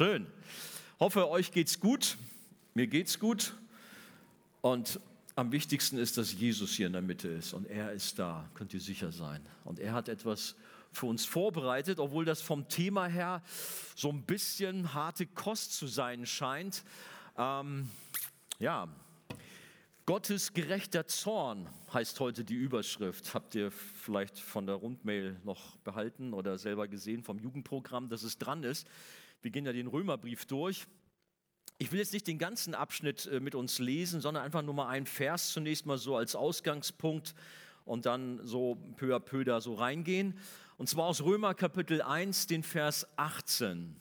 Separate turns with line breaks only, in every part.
Schön. Hoffe, euch geht's gut. Mir geht's gut. Und am wichtigsten ist, dass Jesus hier in der Mitte ist und er ist da, könnt ihr sicher sein. Und er hat etwas für uns vorbereitet, obwohl das vom Thema her so ein bisschen harte Kost zu sein scheint. Ähm, ja, Gottes gerechter Zorn heißt heute die Überschrift. Habt ihr vielleicht von der Rundmail noch behalten oder selber gesehen vom Jugendprogramm, dass es dran ist? Wir gehen ja den Römerbrief durch. Ich will jetzt nicht den ganzen Abschnitt äh, mit uns lesen, sondern einfach nur mal einen Vers zunächst mal so als Ausgangspunkt und dann so peu à peu da so reingehen. Und zwar aus Römer Kapitel 1, den Vers 18.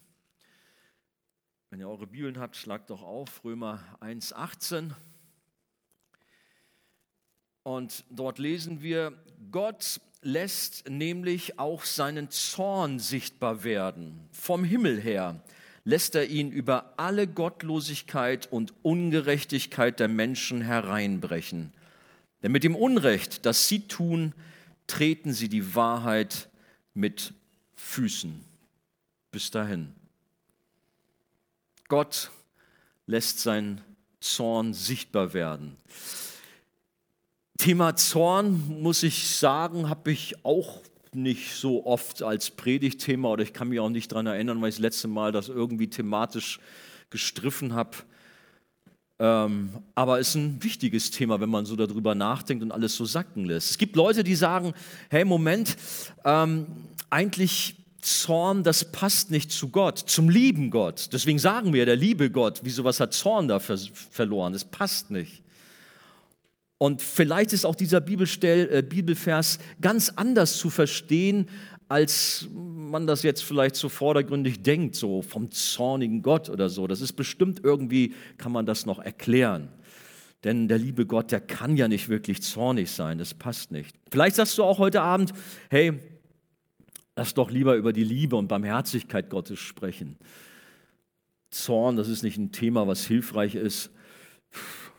Wenn ihr eure Bibeln habt, schlagt doch auf, Römer 1, 18. Und dort lesen wir, Gott lässt nämlich auch seinen Zorn sichtbar werden. Vom Himmel her lässt er ihn über alle Gottlosigkeit und Ungerechtigkeit der Menschen hereinbrechen. Denn mit dem Unrecht, das sie tun, treten sie die Wahrheit mit Füßen. Bis dahin. Gott lässt seinen Zorn sichtbar werden. Thema Zorn, muss ich sagen, habe ich auch nicht so oft als Predigtthema oder ich kann mich auch nicht daran erinnern, weil ich das letzte Mal das irgendwie thematisch gestriffen habe. Ähm, aber es ist ein wichtiges Thema, wenn man so darüber nachdenkt und alles so sacken lässt. Es gibt Leute, die sagen, hey Moment, ähm, eigentlich Zorn, das passt nicht zu Gott, zum lieben Gott. Deswegen sagen wir, der liebe Gott, wieso was hat Zorn da verloren? Das passt nicht. Und vielleicht ist auch dieser Bibelstell, äh, Bibelvers ganz anders zu verstehen, als man das jetzt vielleicht so vordergründig denkt, so vom zornigen Gott oder so. Das ist bestimmt irgendwie, kann man das noch erklären. Denn der liebe Gott, der kann ja nicht wirklich zornig sein, das passt nicht. Vielleicht sagst du auch heute Abend, hey, lass doch lieber über die Liebe und Barmherzigkeit Gottes sprechen. Zorn, das ist nicht ein Thema, was hilfreich ist.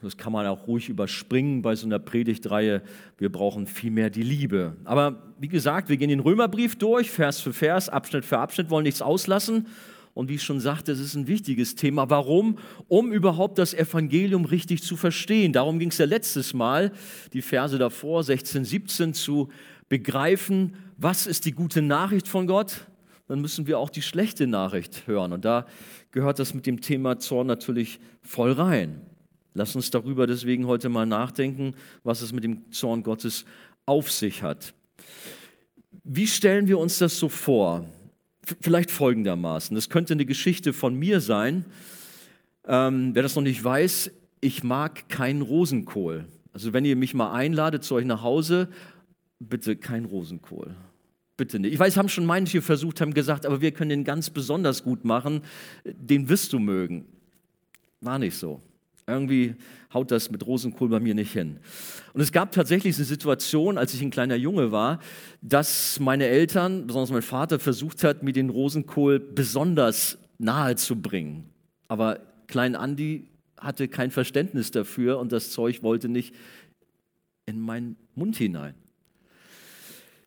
Das kann man auch ruhig überspringen bei so einer Predigtreihe. Wir brauchen vielmehr die Liebe. Aber wie gesagt, wir gehen den Römerbrief durch, Vers für Vers, Abschnitt für Abschnitt, wollen nichts auslassen. Und wie ich schon sagte, es ist ein wichtiges Thema. Warum? Um überhaupt das Evangelium richtig zu verstehen. Darum ging es ja letztes Mal, die Verse davor, 16, 17, zu begreifen, was ist die gute Nachricht von Gott. Dann müssen wir auch die schlechte Nachricht hören. Und da gehört das mit dem Thema Zorn natürlich voll rein. Lass uns darüber deswegen heute mal nachdenken, was es mit dem Zorn Gottes auf sich hat. Wie stellen wir uns das so vor? Vielleicht folgendermaßen. Das könnte eine Geschichte von mir sein. Ähm, wer das noch nicht weiß, ich mag keinen Rosenkohl. Also wenn ihr mich mal einladet zu euch nach Hause, bitte kein Rosenkohl. Bitte nicht. Ich weiß, haben schon manche versucht, haben gesagt, aber wir können den ganz besonders gut machen. Den wirst du mögen. War nicht so. Irgendwie haut das mit Rosenkohl bei mir nicht hin. Und es gab tatsächlich eine Situation, als ich ein kleiner Junge war, dass meine Eltern, besonders mein Vater, versucht hat, mir den Rosenkohl besonders nahe zu bringen. Aber klein Andi hatte kein Verständnis dafür und das Zeug wollte nicht in meinen Mund hinein.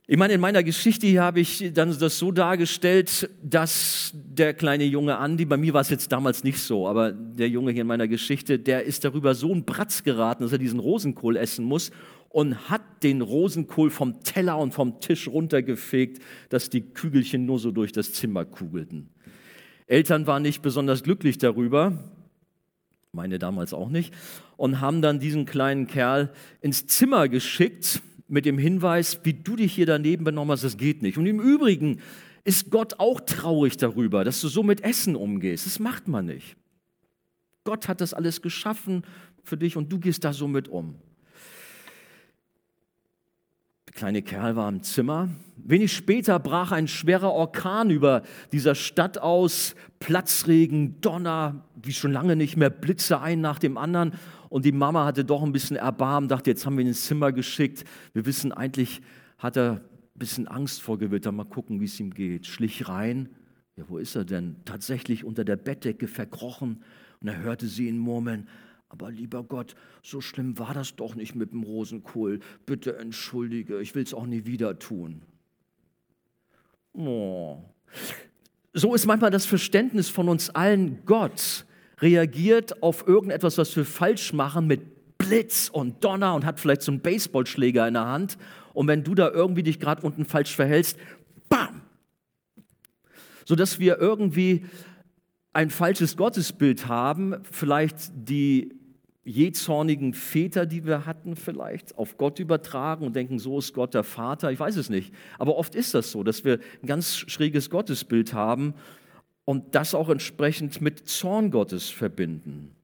Ich meine, in meiner Geschichte hier habe ich dann das so dargestellt, dass der kleine Junge Andi, bei mir war es jetzt damals nicht so, aber der Junge hier in meiner Geschichte, der ist darüber so ein Bratz geraten, dass er diesen Rosenkohl essen muss und hat den Rosenkohl vom Teller und vom Tisch runtergefegt, dass die Kügelchen nur so durch das Zimmer kugelten. Eltern waren nicht besonders glücklich darüber, meine damals auch nicht, und haben dann diesen kleinen Kerl ins Zimmer geschickt, mit dem Hinweis, wie du dich hier daneben benommen hast, das geht nicht. Und im Übrigen ist Gott auch traurig darüber, dass du so mit Essen umgehst. Das macht man nicht. Gott hat das alles geschaffen für dich und du gehst da so mit um. Der kleine Kerl war im Zimmer. Wenig später brach ein schwerer Orkan über dieser Stadt aus. Platzregen, Donner, wie schon lange nicht mehr, Blitze ein nach dem anderen. Und die Mama hatte doch ein bisschen Erbarmen, dachte, jetzt haben wir ihn ins Zimmer geschickt. Wir wissen, eigentlich hat er ein bisschen Angst vor Gewitter. Mal gucken, wie es ihm geht. Schlich rein. Ja, wo ist er denn? Tatsächlich unter der Bettdecke verkrochen. Und er hörte sie ihn murmeln. Aber lieber Gott, so schlimm war das doch nicht mit dem Rosenkohl. Bitte entschuldige, ich will es auch nie wieder tun. Oh. so ist manchmal das Verständnis von uns allen, Gott reagiert auf irgendetwas, was wir falsch machen, mit Blitz und Donner und hat vielleicht so einen Baseballschläger in der Hand. Und wenn du da irgendwie dich gerade unten falsch verhältst, bam! Sodass wir irgendwie ein falsches Gottesbild haben, vielleicht die jähzornigen Väter, die wir hatten, vielleicht auf Gott übertragen und denken, so ist Gott der Vater. Ich weiß es nicht. Aber oft ist das so, dass wir ein ganz schräges Gottesbild haben und das auch entsprechend mit Zorn Gottes verbinden.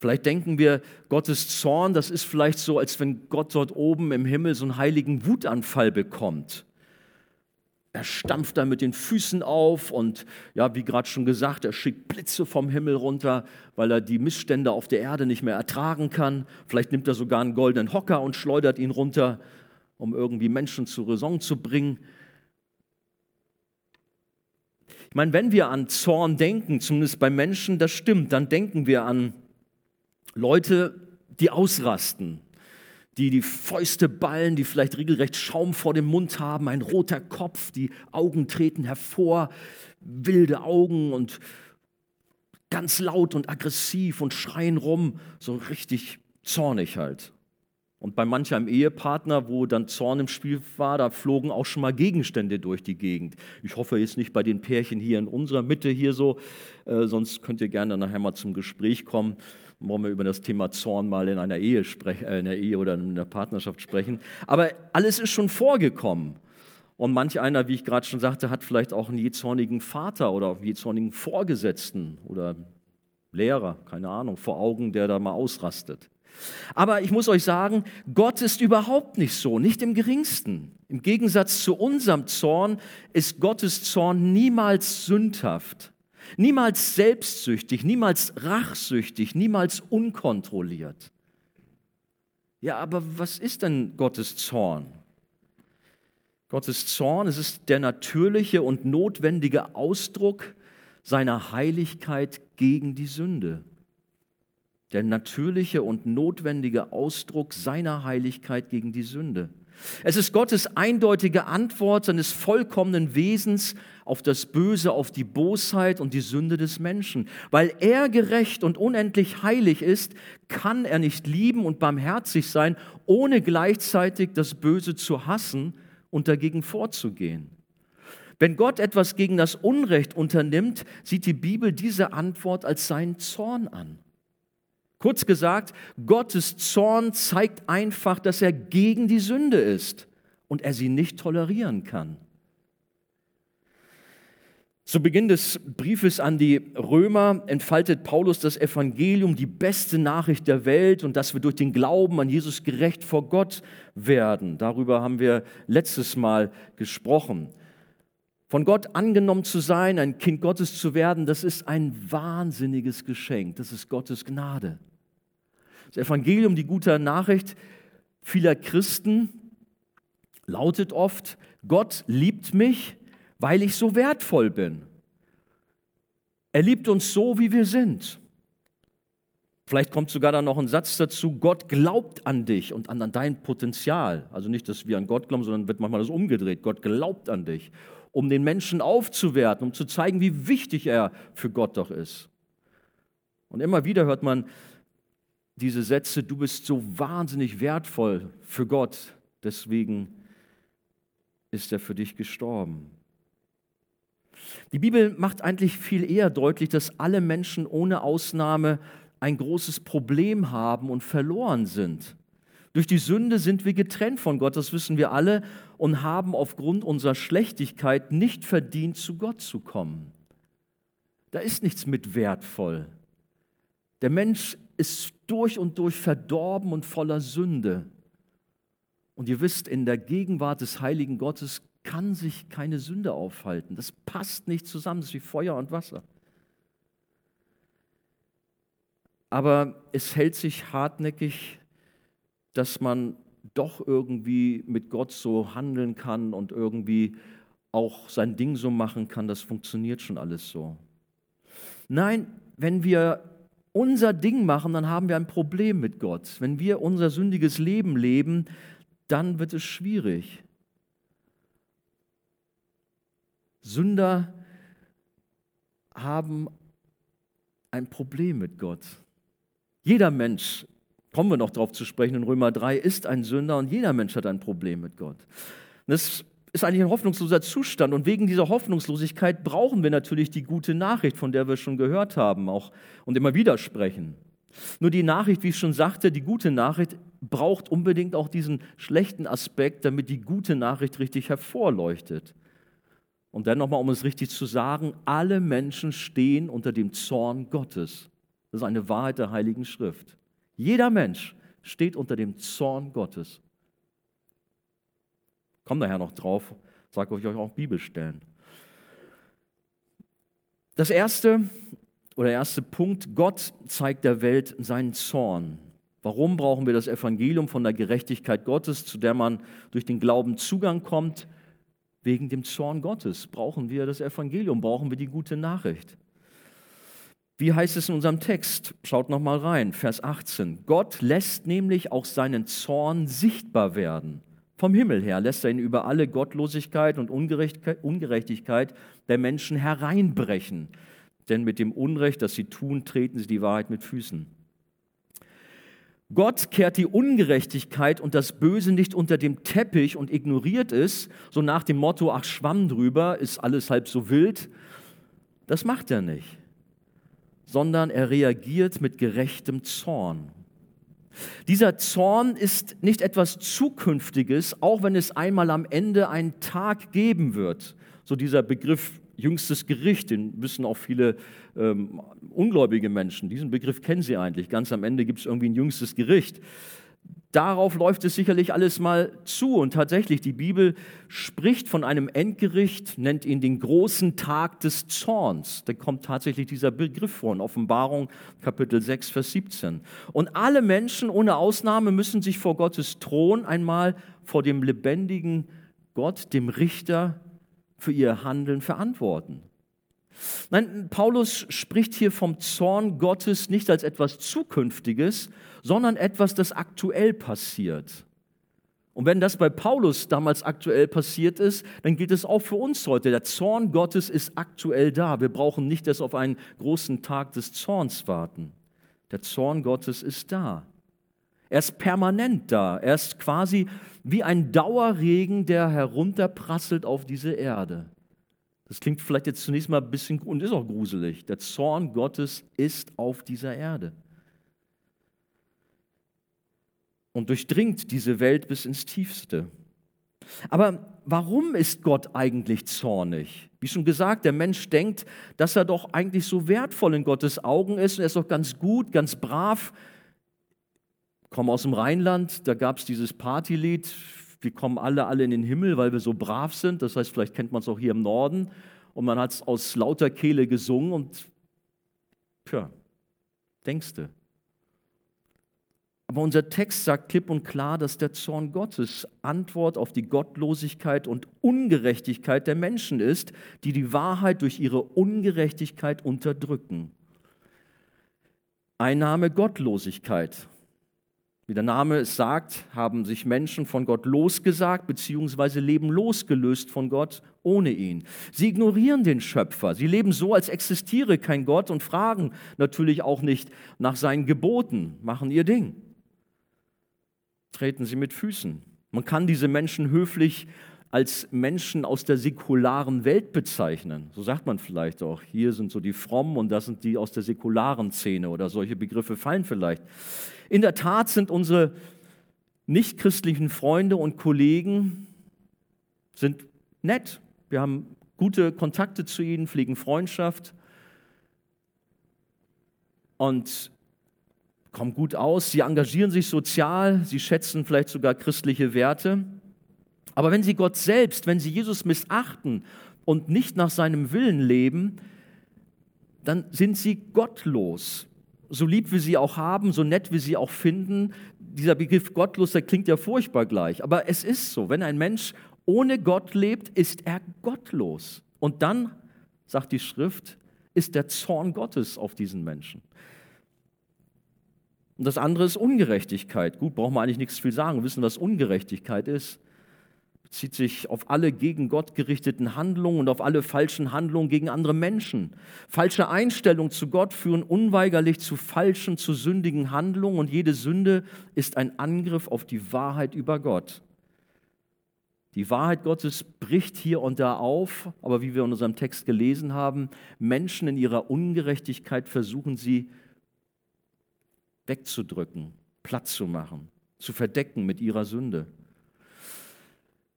Vielleicht denken wir, Gottes Zorn, das ist vielleicht so, als wenn Gott dort oben im Himmel so einen heiligen Wutanfall bekommt. Er stampft da mit den Füßen auf und ja, wie gerade schon gesagt, er schickt Blitze vom Himmel runter, weil er die Missstände auf der Erde nicht mehr ertragen kann. Vielleicht nimmt er sogar einen goldenen Hocker und schleudert ihn runter, um irgendwie Menschen zur Raison zu bringen. Ich meine, wenn wir an Zorn denken, zumindest bei Menschen, das stimmt, dann denken wir an Leute, die ausrasten, die die Fäuste ballen, die vielleicht regelrecht Schaum vor dem Mund haben, ein roter Kopf, die Augen treten hervor, wilde Augen und ganz laut und aggressiv und schreien rum, so richtig zornig halt. Und bei manch einem Ehepartner, wo dann Zorn im Spiel war, da flogen auch schon mal Gegenstände durch die Gegend. Ich hoffe jetzt nicht bei den Pärchen hier in unserer Mitte hier so, äh, sonst könnt ihr gerne nachher mal zum Gespräch kommen wollen wir über das Thema Zorn mal in einer Ehe, sprech, äh, in einer Ehe oder in einer Partnerschaft sprechen. Aber alles ist schon vorgekommen. Und manch einer, wie ich gerade schon sagte, hat vielleicht auch einen jezornigen Vater oder einen jezornigen Vorgesetzten oder Lehrer, keine Ahnung, vor Augen, der da mal ausrastet. Aber ich muss euch sagen, Gott ist überhaupt nicht so, nicht im geringsten. Im Gegensatz zu unserem Zorn ist Gottes Zorn niemals sündhaft. Niemals selbstsüchtig, niemals rachsüchtig, niemals unkontrolliert. Ja, aber was ist denn Gottes Zorn? Gottes Zorn, es ist der natürliche und notwendige Ausdruck seiner Heiligkeit gegen die Sünde. Der natürliche und notwendige Ausdruck seiner Heiligkeit gegen die Sünde. Es ist Gottes eindeutige Antwort seines vollkommenen Wesens auf das Böse, auf die Bosheit und die Sünde des Menschen. Weil er gerecht und unendlich heilig ist, kann er nicht lieben und barmherzig sein, ohne gleichzeitig das Böse zu hassen und dagegen vorzugehen. Wenn Gott etwas gegen das Unrecht unternimmt, sieht die Bibel diese Antwort als seinen Zorn an. Kurz gesagt, Gottes Zorn zeigt einfach, dass er gegen die Sünde ist und er sie nicht tolerieren kann. Zu Beginn des Briefes an die Römer entfaltet Paulus das Evangelium, die beste Nachricht der Welt und dass wir durch den Glauben an Jesus gerecht vor Gott werden. Darüber haben wir letztes Mal gesprochen. Von Gott angenommen zu sein, ein Kind Gottes zu werden, das ist ein wahnsinniges Geschenk. Das ist Gottes Gnade. Das Evangelium, die gute Nachricht vieler Christen lautet oft, Gott liebt mich, weil ich so wertvoll bin. Er liebt uns so, wie wir sind. Vielleicht kommt sogar dann noch ein Satz dazu, Gott glaubt an dich und an dein Potenzial. Also nicht, dass wir an Gott glauben, sondern wird manchmal das umgedreht. Gott glaubt an dich, um den Menschen aufzuwerten, um zu zeigen, wie wichtig er für Gott doch ist. Und immer wieder hört man, diese Sätze, du bist so wahnsinnig wertvoll für Gott, deswegen ist er für dich gestorben. Die Bibel macht eigentlich viel eher deutlich, dass alle Menschen ohne Ausnahme ein großes Problem haben und verloren sind. Durch die Sünde sind wir getrennt von Gott, das wissen wir alle, und haben aufgrund unserer Schlechtigkeit nicht verdient, zu Gott zu kommen. Da ist nichts mit wertvoll. Der Mensch ist durch und durch verdorben und voller Sünde. Und ihr wisst, in der Gegenwart des heiligen Gottes kann sich keine Sünde aufhalten. Das passt nicht zusammen, das ist wie Feuer und Wasser. Aber es hält sich hartnäckig, dass man doch irgendwie mit Gott so handeln kann und irgendwie auch sein Ding so machen kann. Das funktioniert schon alles so. Nein, wenn wir unser Ding machen, dann haben wir ein Problem mit Gott. Wenn wir unser sündiges Leben leben, dann wird es schwierig. Sünder haben ein Problem mit Gott. Jeder Mensch, kommen wir noch darauf zu sprechen in Römer 3, ist ein Sünder und jeder Mensch hat ein Problem mit Gott. das ist eigentlich ein hoffnungsloser Zustand und wegen dieser Hoffnungslosigkeit brauchen wir natürlich die gute Nachricht, von der wir schon gehört haben auch und immer wieder sprechen. Nur die Nachricht, wie ich schon sagte, die gute Nachricht braucht unbedingt auch diesen schlechten Aspekt, damit die gute Nachricht richtig hervorleuchtet. Und dann nochmal, um es richtig zu sagen, alle Menschen stehen unter dem Zorn Gottes. Das ist eine Wahrheit der Heiligen Schrift. Jeder Mensch steht unter dem Zorn Gottes. Kommt nachher noch drauf, sage euch auch Bibelstellen. Das erste oder erste Punkt, Gott zeigt der Welt seinen Zorn. Warum brauchen wir das Evangelium von der Gerechtigkeit Gottes, zu der man durch den Glauben Zugang kommt? Wegen dem Zorn Gottes brauchen wir das Evangelium, brauchen wir die gute Nachricht. Wie heißt es in unserem Text? Schaut noch mal rein, Vers 18. Gott lässt nämlich auch seinen Zorn sichtbar werden. Vom Himmel her lässt er ihn über alle Gottlosigkeit und Ungerechtigkeit der Menschen hereinbrechen. Denn mit dem Unrecht, das sie tun, treten sie die Wahrheit mit Füßen. Gott kehrt die Ungerechtigkeit und das Böse nicht unter dem Teppich und ignoriert es, so nach dem Motto, ach Schwamm drüber, ist alles halb so wild. Das macht er nicht, sondern er reagiert mit gerechtem Zorn. Dieser Zorn ist nicht etwas Zukünftiges, auch wenn es einmal am Ende einen Tag geben wird. So dieser Begriff jüngstes Gericht, den wissen auch viele ähm, ungläubige Menschen. Diesen Begriff kennen sie eigentlich. Ganz am Ende gibt es irgendwie ein jüngstes Gericht. Darauf läuft es sicherlich alles mal zu. Und tatsächlich, die Bibel spricht von einem Endgericht, nennt ihn den großen Tag des Zorns. Da kommt tatsächlich dieser Begriff vor in Offenbarung Kapitel 6, Vers 17. Und alle Menschen ohne Ausnahme müssen sich vor Gottes Thron einmal vor dem lebendigen Gott, dem Richter, für ihr Handeln verantworten. Nein, Paulus spricht hier vom Zorn Gottes nicht als etwas Zukünftiges, sondern etwas, das aktuell passiert. Und wenn das bei Paulus damals aktuell passiert ist, dann gilt es auch für uns heute. Der Zorn Gottes ist aktuell da. Wir brauchen nicht erst auf einen großen Tag des Zorns warten. Der Zorn Gottes ist da. Er ist permanent da. Er ist quasi wie ein Dauerregen, der herunterprasselt auf diese Erde. Das klingt vielleicht jetzt zunächst mal ein bisschen und ist auch gruselig. Der Zorn Gottes ist auf dieser Erde und durchdringt diese Welt bis ins Tiefste. Aber warum ist Gott eigentlich zornig? Wie schon gesagt, der Mensch denkt, dass er doch eigentlich so wertvoll in Gottes Augen ist und er ist doch ganz gut, ganz brav komme aus dem Rheinland, da gab es dieses Partylied, wir kommen alle, alle in den Himmel, weil wir so brav sind. Das heißt, vielleicht kennt man es auch hier im Norden. Und man hat es aus lauter Kehle gesungen und, tja, denkst du. Aber unser Text sagt klipp und klar, dass der Zorn Gottes Antwort auf die Gottlosigkeit und Ungerechtigkeit der Menschen ist, die die Wahrheit durch ihre Ungerechtigkeit unterdrücken. Einnahme Gottlosigkeit. Wie der Name es sagt, haben sich Menschen von Gott losgesagt bzw. leben losgelöst von Gott ohne ihn. Sie ignorieren den Schöpfer. Sie leben so, als existiere kein Gott und fragen natürlich auch nicht nach seinen Geboten, machen ihr Ding. Treten sie mit Füßen. Man kann diese Menschen höflich als Menschen aus der säkularen Welt bezeichnen. So sagt man vielleicht auch. Hier sind so die Frommen und das sind die aus der säkularen Szene oder solche Begriffe fallen vielleicht. In der Tat sind unsere nichtchristlichen Freunde und Kollegen sind nett. Wir haben gute Kontakte zu ihnen, pflegen Freundschaft und kommen gut aus. Sie engagieren sich sozial, sie schätzen vielleicht sogar christliche Werte. Aber wenn sie Gott selbst, wenn sie Jesus missachten und nicht nach seinem Willen leben, dann sind sie gottlos so lieb wir sie auch haben, so nett wir sie auch finden, dieser Begriff gottlos, der klingt ja furchtbar gleich. Aber es ist so, wenn ein Mensch ohne Gott lebt, ist er gottlos. Und dann, sagt die Schrift, ist der Zorn Gottes auf diesen Menschen. Und das andere ist Ungerechtigkeit. Gut, brauchen wir eigentlich nichts viel sagen. Wir wissen, was Ungerechtigkeit ist. Zieht sich auf alle gegen Gott gerichteten Handlungen und auf alle falschen Handlungen gegen andere Menschen. Falsche Einstellungen zu Gott führen unweigerlich zu falschen, zu sündigen Handlungen und jede Sünde ist ein Angriff auf die Wahrheit über Gott. Die Wahrheit Gottes bricht hier und da auf, aber wie wir in unserem Text gelesen haben, Menschen in ihrer Ungerechtigkeit versuchen sie wegzudrücken, platt zu machen, zu verdecken mit ihrer Sünde.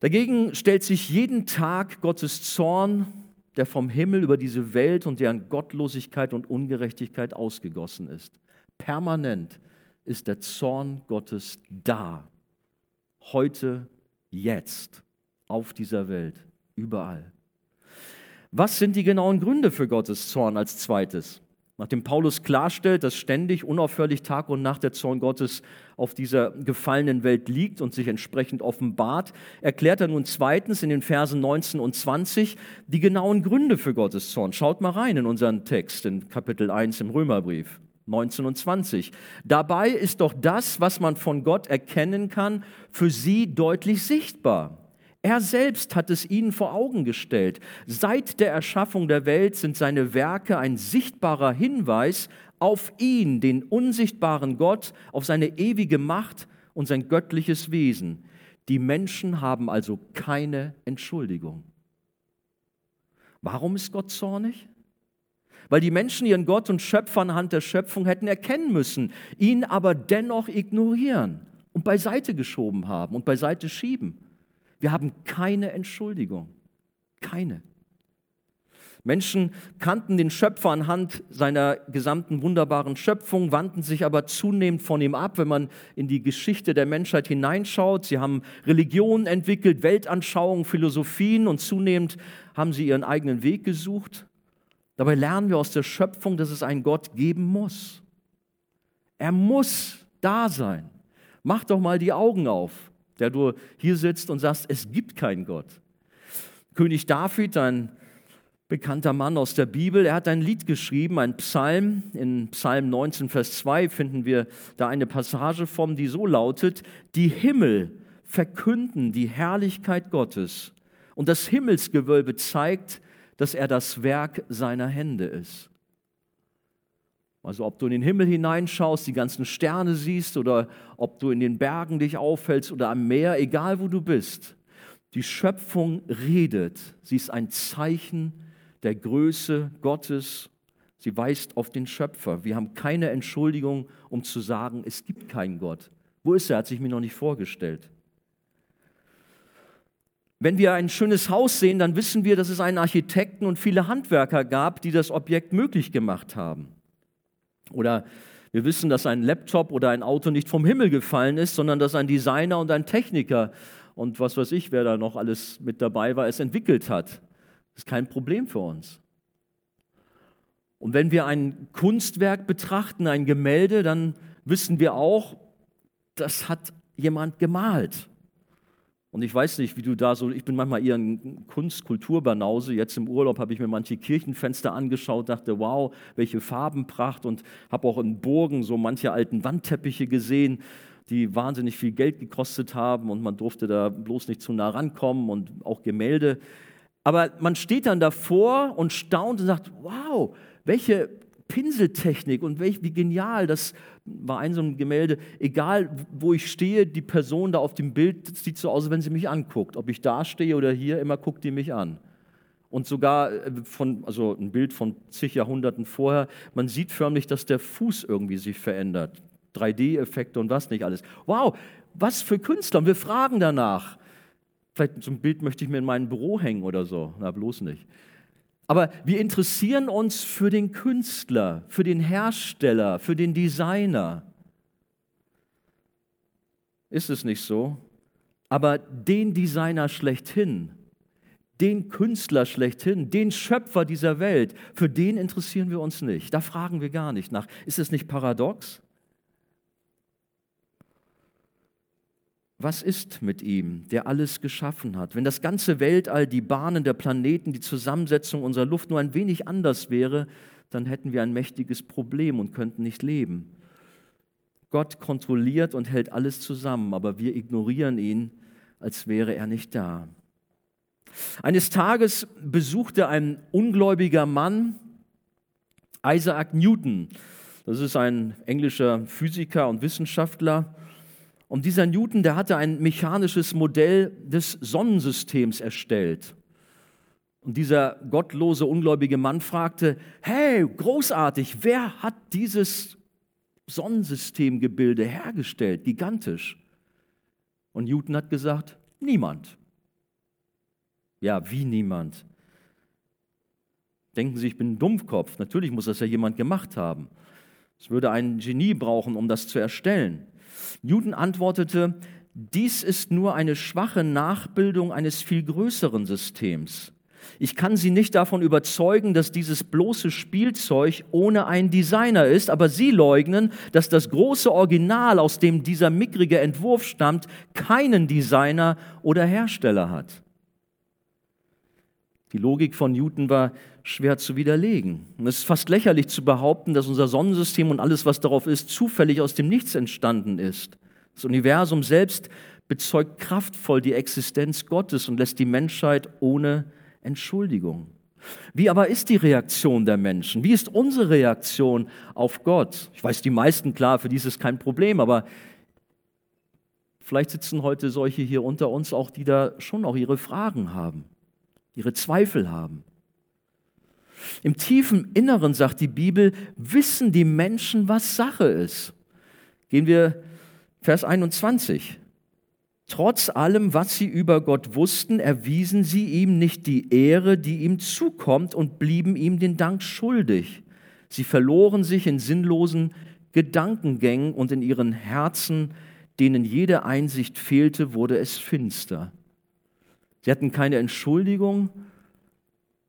Dagegen stellt sich jeden Tag Gottes Zorn, der vom Himmel über diese Welt und deren Gottlosigkeit und Ungerechtigkeit ausgegossen ist. Permanent ist der Zorn Gottes da. Heute, jetzt, auf dieser Welt, überall. Was sind die genauen Gründe für Gottes Zorn als zweites? Nachdem Paulus klarstellt, dass ständig, unaufhörlich Tag und Nacht der Zorn Gottes auf dieser gefallenen Welt liegt und sich entsprechend offenbart, erklärt er nun zweitens in den Versen 19 und 20 die genauen Gründe für Gottes Zorn. Schaut mal rein in unseren Text in Kapitel 1 im Römerbrief. 19 und 20. Dabei ist doch das, was man von Gott erkennen kann, für sie deutlich sichtbar. Er selbst hat es ihnen vor Augen gestellt. Seit der Erschaffung der Welt sind seine Werke ein sichtbarer Hinweis auf ihn, den unsichtbaren Gott, auf seine ewige Macht und sein göttliches Wesen. Die Menschen haben also keine Entschuldigung. Warum ist Gott zornig? Weil die Menschen ihren Gott und Schöpfer anhand der Schöpfung hätten erkennen müssen, ihn aber dennoch ignorieren und beiseite geschoben haben und beiseite schieben. Wir haben keine Entschuldigung. Keine. Menschen kannten den Schöpfer anhand seiner gesamten wunderbaren Schöpfung, wandten sich aber zunehmend von ihm ab, wenn man in die Geschichte der Menschheit hineinschaut. Sie haben Religionen entwickelt, Weltanschauungen, Philosophien und zunehmend haben sie ihren eigenen Weg gesucht. Dabei lernen wir aus der Schöpfung, dass es einen Gott geben muss. Er muss da sein. Mach doch mal die Augen auf der du hier sitzt und sagst, es gibt keinen Gott. König David, ein bekannter Mann aus der Bibel, er hat ein Lied geschrieben, ein Psalm. In Psalm 19, Vers 2 finden wir da eine Passage vom, die so lautet, die Himmel verkünden die Herrlichkeit Gottes und das Himmelsgewölbe zeigt, dass er das Werk seiner Hände ist. Also ob du in den Himmel hineinschaust, die ganzen Sterne siehst oder ob du in den Bergen dich aufhältst oder am Meer, egal wo du bist. Die Schöpfung redet. Sie ist ein Zeichen der Größe Gottes. Sie weist auf den Schöpfer. Wir haben keine Entschuldigung, um zu sagen, es gibt keinen Gott. Wo ist er? Hat sich mir noch nicht vorgestellt. Wenn wir ein schönes Haus sehen, dann wissen wir, dass es einen Architekten und viele Handwerker gab, die das Objekt möglich gemacht haben. Oder wir wissen, dass ein Laptop oder ein Auto nicht vom Himmel gefallen ist, sondern dass ein Designer und ein Techniker und was weiß ich, wer da noch alles mit dabei war, es entwickelt hat. Das ist kein Problem für uns. Und wenn wir ein Kunstwerk betrachten, ein Gemälde, dann wissen wir auch, das hat jemand gemalt. Und ich weiß nicht, wie du da so, ich bin manchmal eher ein Kunst-Kulturbanause. Jetzt im Urlaub habe ich mir manche Kirchenfenster angeschaut, dachte, wow, welche Farbenpracht und habe auch in Burgen so manche alten Wandteppiche gesehen, die wahnsinnig viel Geld gekostet haben und man durfte da bloß nicht zu nah rankommen und auch Gemälde. Aber man steht dann davor und staunt und sagt, wow, welche Pinseltechnik und welch, wie genial, das war ein so ein Gemälde. Egal, wo ich stehe, die Person da auf dem Bild sieht so aus, wenn sie mich anguckt. Ob ich da stehe oder hier, immer guckt die mich an. Und sogar äh, von, also ein Bild von zig Jahrhunderten vorher, man sieht förmlich, dass der Fuß irgendwie sich verändert. 3D-Effekte und was nicht alles. Wow, was für Künstler. Und wir fragen danach. Vielleicht so ein Bild möchte ich mir in mein Büro hängen oder so. Na, bloß nicht. Aber wir interessieren uns für den Künstler, für den Hersteller, für den Designer. Ist es nicht so? Aber den Designer schlechthin, den Künstler schlechthin, den Schöpfer dieser Welt, für den interessieren wir uns nicht. Da fragen wir gar nicht nach. Ist es nicht paradox? Was ist mit ihm, der alles geschaffen hat? Wenn das ganze Weltall, die Bahnen der Planeten, die Zusammensetzung unserer Luft nur ein wenig anders wäre, dann hätten wir ein mächtiges Problem und könnten nicht leben. Gott kontrolliert und hält alles zusammen, aber wir ignorieren ihn, als wäre er nicht da. Eines Tages besuchte ein ungläubiger Mann Isaac Newton. Das ist ein englischer Physiker und Wissenschaftler. Und dieser Newton, der hatte ein mechanisches Modell des Sonnensystems erstellt. Und dieser gottlose, ungläubige Mann fragte, hey, großartig, wer hat dieses Sonnensystemgebilde hergestellt, gigantisch? Und Newton hat gesagt, niemand. Ja, wie niemand? Denken Sie, ich bin ein Dummkopf. Natürlich muss das ja jemand gemacht haben. Es würde ein Genie brauchen, um das zu erstellen. Newton antwortete, dies ist nur eine schwache Nachbildung eines viel größeren Systems. Ich kann Sie nicht davon überzeugen, dass dieses bloße Spielzeug ohne einen Designer ist, aber Sie leugnen, dass das große Original, aus dem dieser mickrige Entwurf stammt, keinen Designer oder Hersteller hat. Die Logik von Newton war schwer zu widerlegen. Es ist fast lächerlich zu behaupten, dass unser Sonnensystem und alles, was darauf ist, zufällig aus dem Nichts entstanden ist. Das Universum selbst bezeugt kraftvoll die Existenz Gottes und lässt die Menschheit ohne Entschuldigung. Wie aber ist die Reaktion der Menschen? Wie ist unsere Reaktion auf Gott? Ich weiß, die meisten, klar, für die ist es kein Problem, aber vielleicht sitzen heute solche hier unter uns auch, die da schon auch ihre Fragen haben, ihre Zweifel haben. Im tiefen Inneren, sagt die Bibel, wissen die Menschen, was Sache ist. Gehen wir Vers 21. Trotz allem, was sie über Gott wussten, erwiesen sie ihm nicht die Ehre, die ihm zukommt, und blieben ihm den Dank schuldig. Sie verloren sich in sinnlosen Gedankengängen und in ihren Herzen, denen jede Einsicht fehlte, wurde es finster. Sie hatten keine Entschuldigung,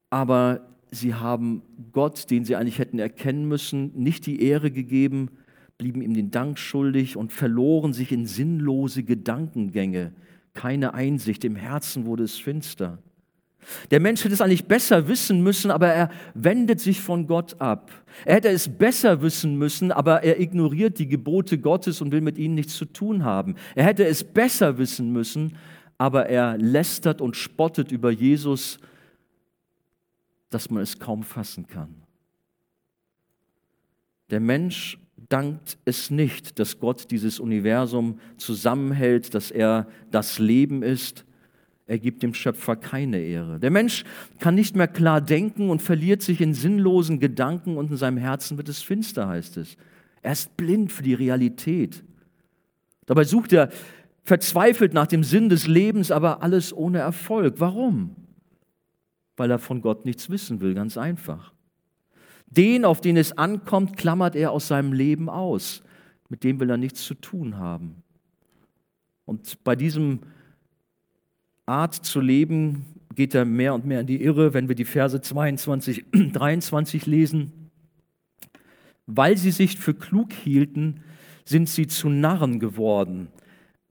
aber sie haben Gott, den sie eigentlich hätten erkennen müssen, nicht die Ehre gegeben, blieben ihm den Dank schuldig und verloren sich in sinnlose Gedankengänge. Keine Einsicht, im Herzen wurde es finster. Der Mensch hätte es eigentlich besser wissen müssen, aber er wendet sich von Gott ab. Er hätte es besser wissen müssen, aber er ignoriert die Gebote Gottes und will mit ihnen nichts zu tun haben. Er hätte es besser wissen müssen, aber er lästert und spottet über Jesus dass man es kaum fassen kann. Der Mensch dankt es nicht, dass Gott dieses Universum zusammenhält, dass er das Leben ist. Er gibt dem Schöpfer keine Ehre. Der Mensch kann nicht mehr klar denken und verliert sich in sinnlosen Gedanken und in seinem Herzen wird es finster, heißt es. Er ist blind für die Realität. Dabei sucht er verzweifelt nach dem Sinn des Lebens, aber alles ohne Erfolg. Warum? weil er von Gott nichts wissen will, ganz einfach. Den, auf den es ankommt, klammert er aus seinem Leben aus. Mit dem will er nichts zu tun haben. Und bei diesem Art zu leben geht er mehr und mehr in die Irre, wenn wir die Verse 22, 23 lesen. Weil sie sich für klug hielten, sind sie zu Narren geworden.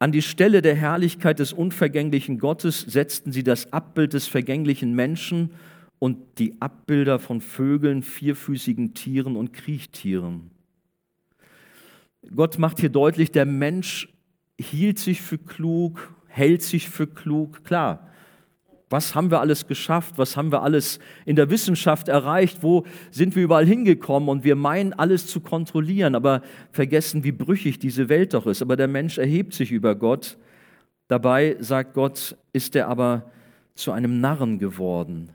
An die Stelle der Herrlichkeit des unvergänglichen Gottes setzten sie das Abbild des vergänglichen Menschen und die Abbilder von Vögeln, vierfüßigen Tieren und Kriechtieren. Gott macht hier deutlich, der Mensch hielt sich für klug, hält sich für klug. Klar, was haben wir alles geschafft? Was haben wir alles in der Wissenschaft erreicht? Wo sind wir überall hingekommen? Und wir meinen, alles zu kontrollieren, aber vergessen, wie brüchig diese Welt doch ist. Aber der Mensch erhebt sich über Gott. Dabei, sagt Gott, ist er aber zu einem Narren geworden.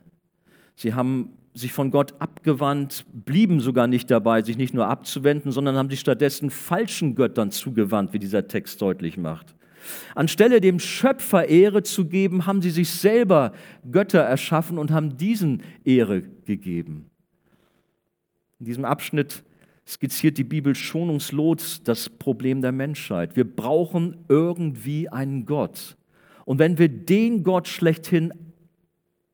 Sie haben sich von Gott abgewandt, blieben sogar nicht dabei, sich nicht nur abzuwenden, sondern haben sich stattdessen falschen Göttern zugewandt, wie dieser Text deutlich macht. Anstelle dem Schöpfer Ehre zu geben, haben sie sich selber Götter erschaffen und haben diesen Ehre gegeben. In diesem Abschnitt skizziert die Bibel schonungslos das Problem der Menschheit. Wir brauchen irgendwie einen Gott. Und wenn wir den Gott schlechthin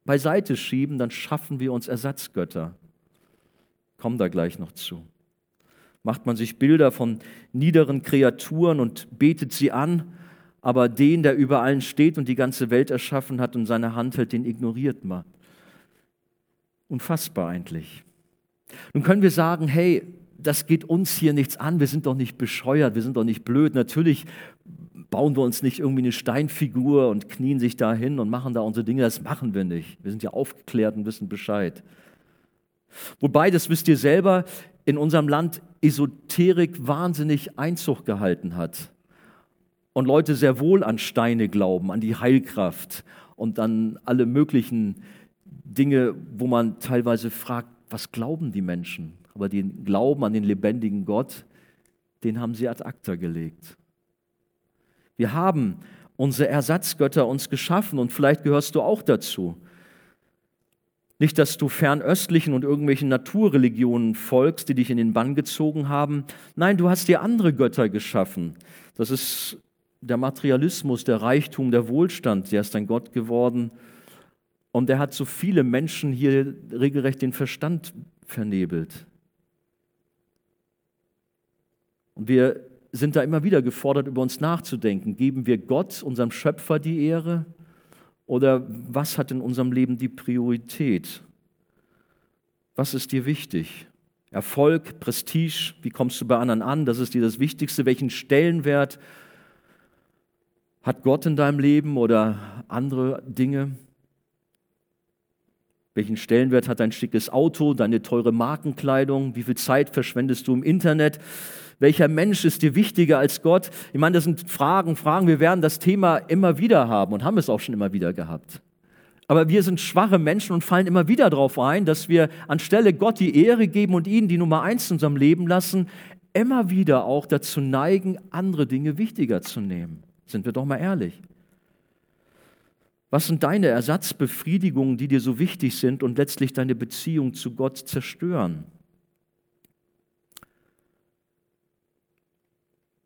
beiseite schieben, dann schaffen wir uns Ersatzgötter. Kommen da gleich noch zu. Macht man sich Bilder von niederen Kreaturen und betet sie an, aber den, der über allen steht und die ganze Welt erschaffen hat und seine Hand hält, den ignoriert man. Unfassbar eigentlich. Nun können wir sagen, hey, das geht uns hier nichts an, wir sind doch nicht bescheuert, wir sind doch nicht blöd. Natürlich bauen wir uns nicht irgendwie eine Steinfigur und knien sich da hin und machen da unsere Dinge. Das machen wir nicht. Wir sind ja aufgeklärt und wissen Bescheid. Wobei, das wisst ihr selber, in unserem Land Esoterik wahnsinnig Einzug gehalten hat. Und Leute sehr wohl an Steine glauben, an die Heilkraft und an alle möglichen Dinge, wo man teilweise fragt, was glauben die Menschen? Aber den Glauben an den lebendigen Gott, den haben sie ad acta gelegt. Wir haben unsere Ersatzgötter uns geschaffen und vielleicht gehörst du auch dazu. Nicht, dass du fernöstlichen und irgendwelchen Naturreligionen folgst, die dich in den Bann gezogen haben. Nein, du hast dir andere Götter geschaffen. Das ist der Materialismus, der Reichtum, der Wohlstand, der ist dein Gott geworden. Und der hat so viele Menschen hier regelrecht den Verstand vernebelt. Und wir sind da immer wieder gefordert, über uns nachzudenken. Geben wir Gott, unserem Schöpfer, die Ehre? Oder was hat in unserem Leben die Priorität? Was ist dir wichtig? Erfolg, Prestige, wie kommst du bei anderen an? Das ist dir das Wichtigste. Welchen Stellenwert hat Gott in deinem Leben oder andere Dinge? Welchen Stellenwert hat dein schickes Auto, deine teure Markenkleidung? Wie viel Zeit verschwendest du im Internet? Welcher Mensch ist dir wichtiger als Gott? Ich meine, das sind Fragen, Fragen. Wir werden das Thema immer wieder haben und haben es auch schon immer wieder gehabt. Aber wir sind schwache Menschen und fallen immer wieder darauf ein, dass wir anstelle Gott die Ehre geben und ihn die Nummer eins in unserem Leben lassen, immer wieder auch dazu neigen, andere Dinge wichtiger zu nehmen. Sind wir doch mal ehrlich. Was sind deine Ersatzbefriedigungen, die dir so wichtig sind und letztlich deine Beziehung zu Gott zerstören?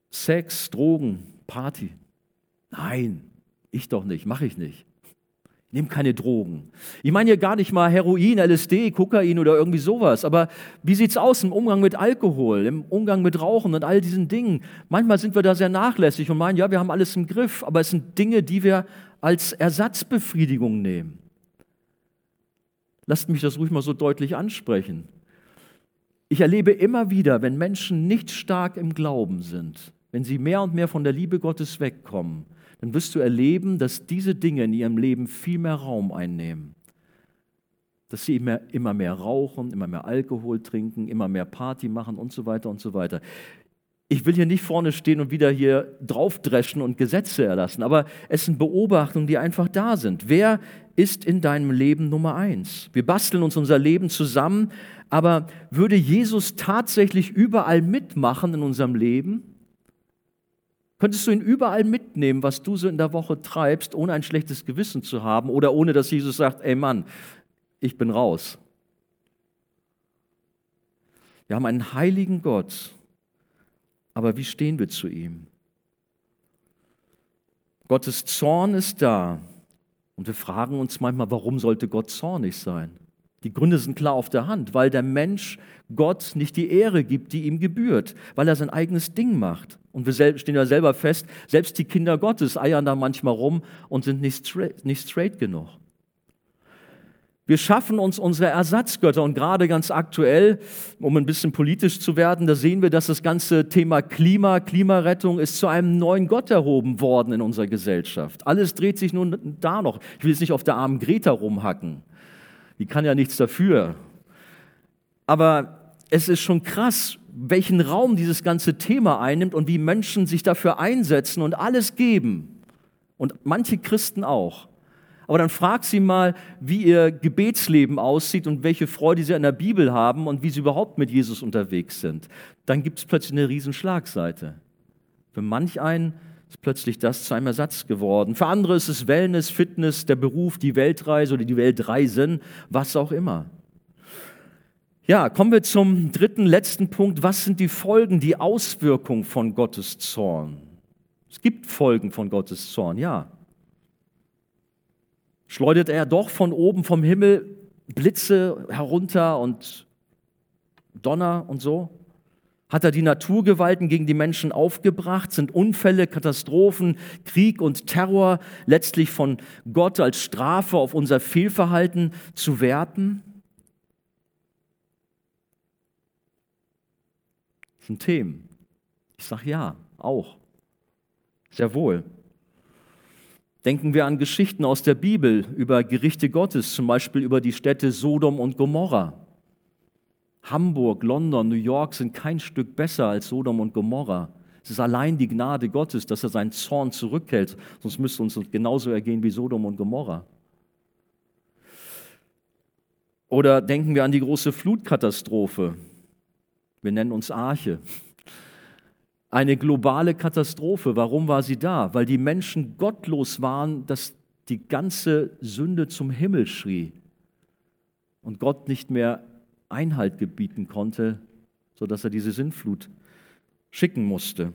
Sex, Drogen, Party. Nein, ich doch nicht, mache ich nicht. Nehme keine Drogen. Ich meine hier gar nicht mal Heroin, LSD, Kokain oder irgendwie sowas. Aber wie sieht es aus im Umgang mit Alkohol, im Umgang mit Rauchen und all diesen Dingen? Manchmal sind wir da sehr nachlässig und meinen, ja, wir haben alles im Griff. Aber es sind Dinge, die wir als Ersatzbefriedigung nehmen. Lasst mich das ruhig mal so deutlich ansprechen. Ich erlebe immer wieder, wenn Menschen nicht stark im Glauben sind, wenn sie mehr und mehr von der Liebe Gottes wegkommen, dann wirst du erleben, dass diese Dinge in ihrem Leben viel mehr Raum einnehmen. Dass sie immer, immer mehr rauchen, immer mehr Alkohol trinken, immer mehr Party machen und so weiter und so weiter. Ich will hier nicht vorne stehen und wieder hier draufdreschen und Gesetze erlassen, aber es sind Beobachtungen, die einfach da sind. Wer ist in deinem Leben Nummer eins? Wir basteln uns unser Leben zusammen, aber würde Jesus tatsächlich überall mitmachen in unserem Leben? Könntest du ihn überall mitnehmen, was du so in der Woche treibst, ohne ein schlechtes Gewissen zu haben oder ohne dass Jesus sagt, ey Mann, ich bin raus. Wir haben einen heiligen Gott, aber wie stehen wir zu ihm? Gottes Zorn ist da und wir fragen uns manchmal, warum sollte Gott zornig sein? Die Gründe sind klar auf der Hand, weil der Mensch Gott nicht die Ehre gibt, die ihm gebührt, weil er sein eigenes Ding macht. Und wir stehen ja selber fest, selbst die Kinder Gottes eiern da manchmal rum und sind nicht straight, nicht straight genug. Wir schaffen uns unsere Ersatzgötter und gerade ganz aktuell, um ein bisschen politisch zu werden, da sehen wir, dass das ganze Thema Klima, Klimarettung ist zu einem neuen Gott erhoben worden in unserer Gesellschaft. Alles dreht sich nun da noch. Ich will jetzt nicht auf der armen Greta rumhacken. Die kann ja nichts dafür. Aber es ist schon krass, welchen Raum dieses ganze Thema einnimmt und wie Menschen sich dafür einsetzen und alles geben. Und manche Christen auch. Aber dann frag sie mal, wie ihr Gebetsleben aussieht und welche Freude sie an der Bibel haben und wie sie überhaupt mit Jesus unterwegs sind. Dann gibt es plötzlich eine riesen Schlagseite. Für manch einen ist plötzlich das zu einem Ersatz geworden. Für andere ist es Wellness, Fitness, der Beruf, die Weltreise oder die Weltreisen, was auch immer. Ja, kommen wir zum dritten, letzten Punkt. Was sind die Folgen, die Auswirkungen von Gottes Zorn? Es gibt Folgen von Gottes Zorn, ja. Schleudert er doch von oben vom Himmel Blitze herunter und Donner und so? Hat er die Naturgewalten gegen die Menschen aufgebracht? Sind Unfälle, Katastrophen, Krieg und Terror letztlich von Gott als Strafe auf unser Fehlverhalten zu werten? Das sind Themen. Ich sage ja, auch. Sehr wohl. Denken wir an Geschichten aus der Bibel über Gerichte Gottes, zum Beispiel über die Städte Sodom und Gomorra. Hamburg, London, New York sind kein Stück besser als Sodom und Gomorra. Es ist allein die Gnade Gottes, dass er seinen Zorn zurückhält, sonst müsste uns genauso ergehen wie Sodom und Gomorra. Oder denken wir an die große Flutkatastrophe. Wir nennen uns Arche. Eine globale Katastrophe. Warum war sie da? Weil die Menschen gottlos waren, dass die ganze Sünde zum Himmel schrie und Gott nicht mehr Einhalt gebieten konnte, sodass er diese Sintflut schicken musste.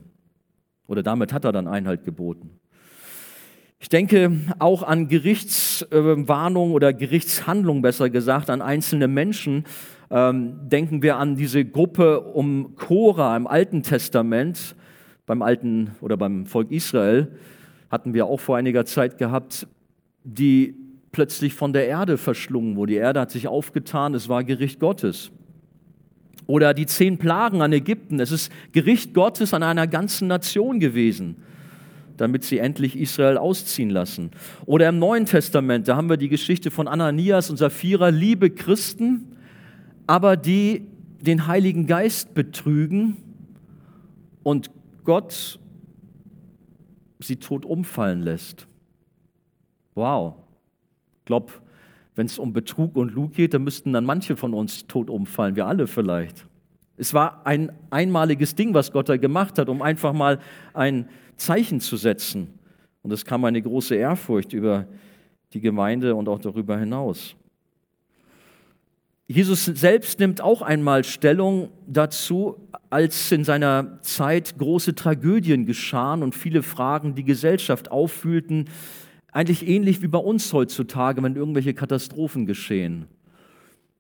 Oder damit hat er dann Einhalt geboten. Ich denke auch an Gerichtswarnung oder Gerichtshandlung, besser gesagt, an einzelne Menschen. Ähm, denken wir an diese Gruppe um Cora im Alten Testament, beim alten oder beim Volk Israel, hatten wir auch vor einiger Zeit gehabt, die plötzlich von der Erde verschlungen wurde. Die Erde hat sich aufgetan, es war Gericht Gottes. Oder die zehn Plagen an Ägypten, es ist Gericht Gottes an einer ganzen Nation gewesen damit sie endlich Israel ausziehen lassen. Oder im Neuen Testament, da haben wir die Geschichte von Ananias und Sapphira, liebe Christen, aber die den Heiligen Geist betrügen und Gott sie tot umfallen lässt. Wow. Ich glaube, wenn es um Betrug und Lug geht, dann müssten dann manche von uns tot umfallen, wir alle vielleicht. Es war ein einmaliges Ding, was Gott da gemacht hat, um einfach mal ein Zeichen zu setzen. Und es kam eine große Ehrfurcht über die Gemeinde und auch darüber hinaus. Jesus selbst nimmt auch einmal Stellung dazu, als in seiner Zeit große Tragödien geschahen und viele Fragen die Gesellschaft auffühlten, eigentlich ähnlich wie bei uns heutzutage, wenn irgendwelche Katastrophen geschehen.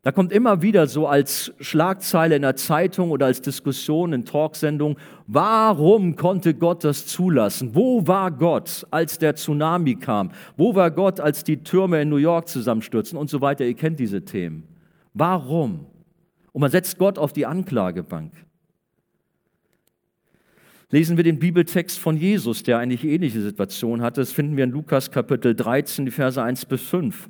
Da kommt immer wieder so als Schlagzeile in der Zeitung oder als Diskussion in Talksendungen, warum konnte Gott das zulassen? Wo war Gott, als der Tsunami kam? Wo war Gott, als die Türme in New York zusammenstürzen und so weiter? Ihr kennt diese Themen. Warum? Und man setzt Gott auf die Anklagebank. Lesen wir den Bibeltext von Jesus, der eigentlich ähnliche Situation hatte. Das finden wir in Lukas Kapitel 13, die Verse 1 bis 5.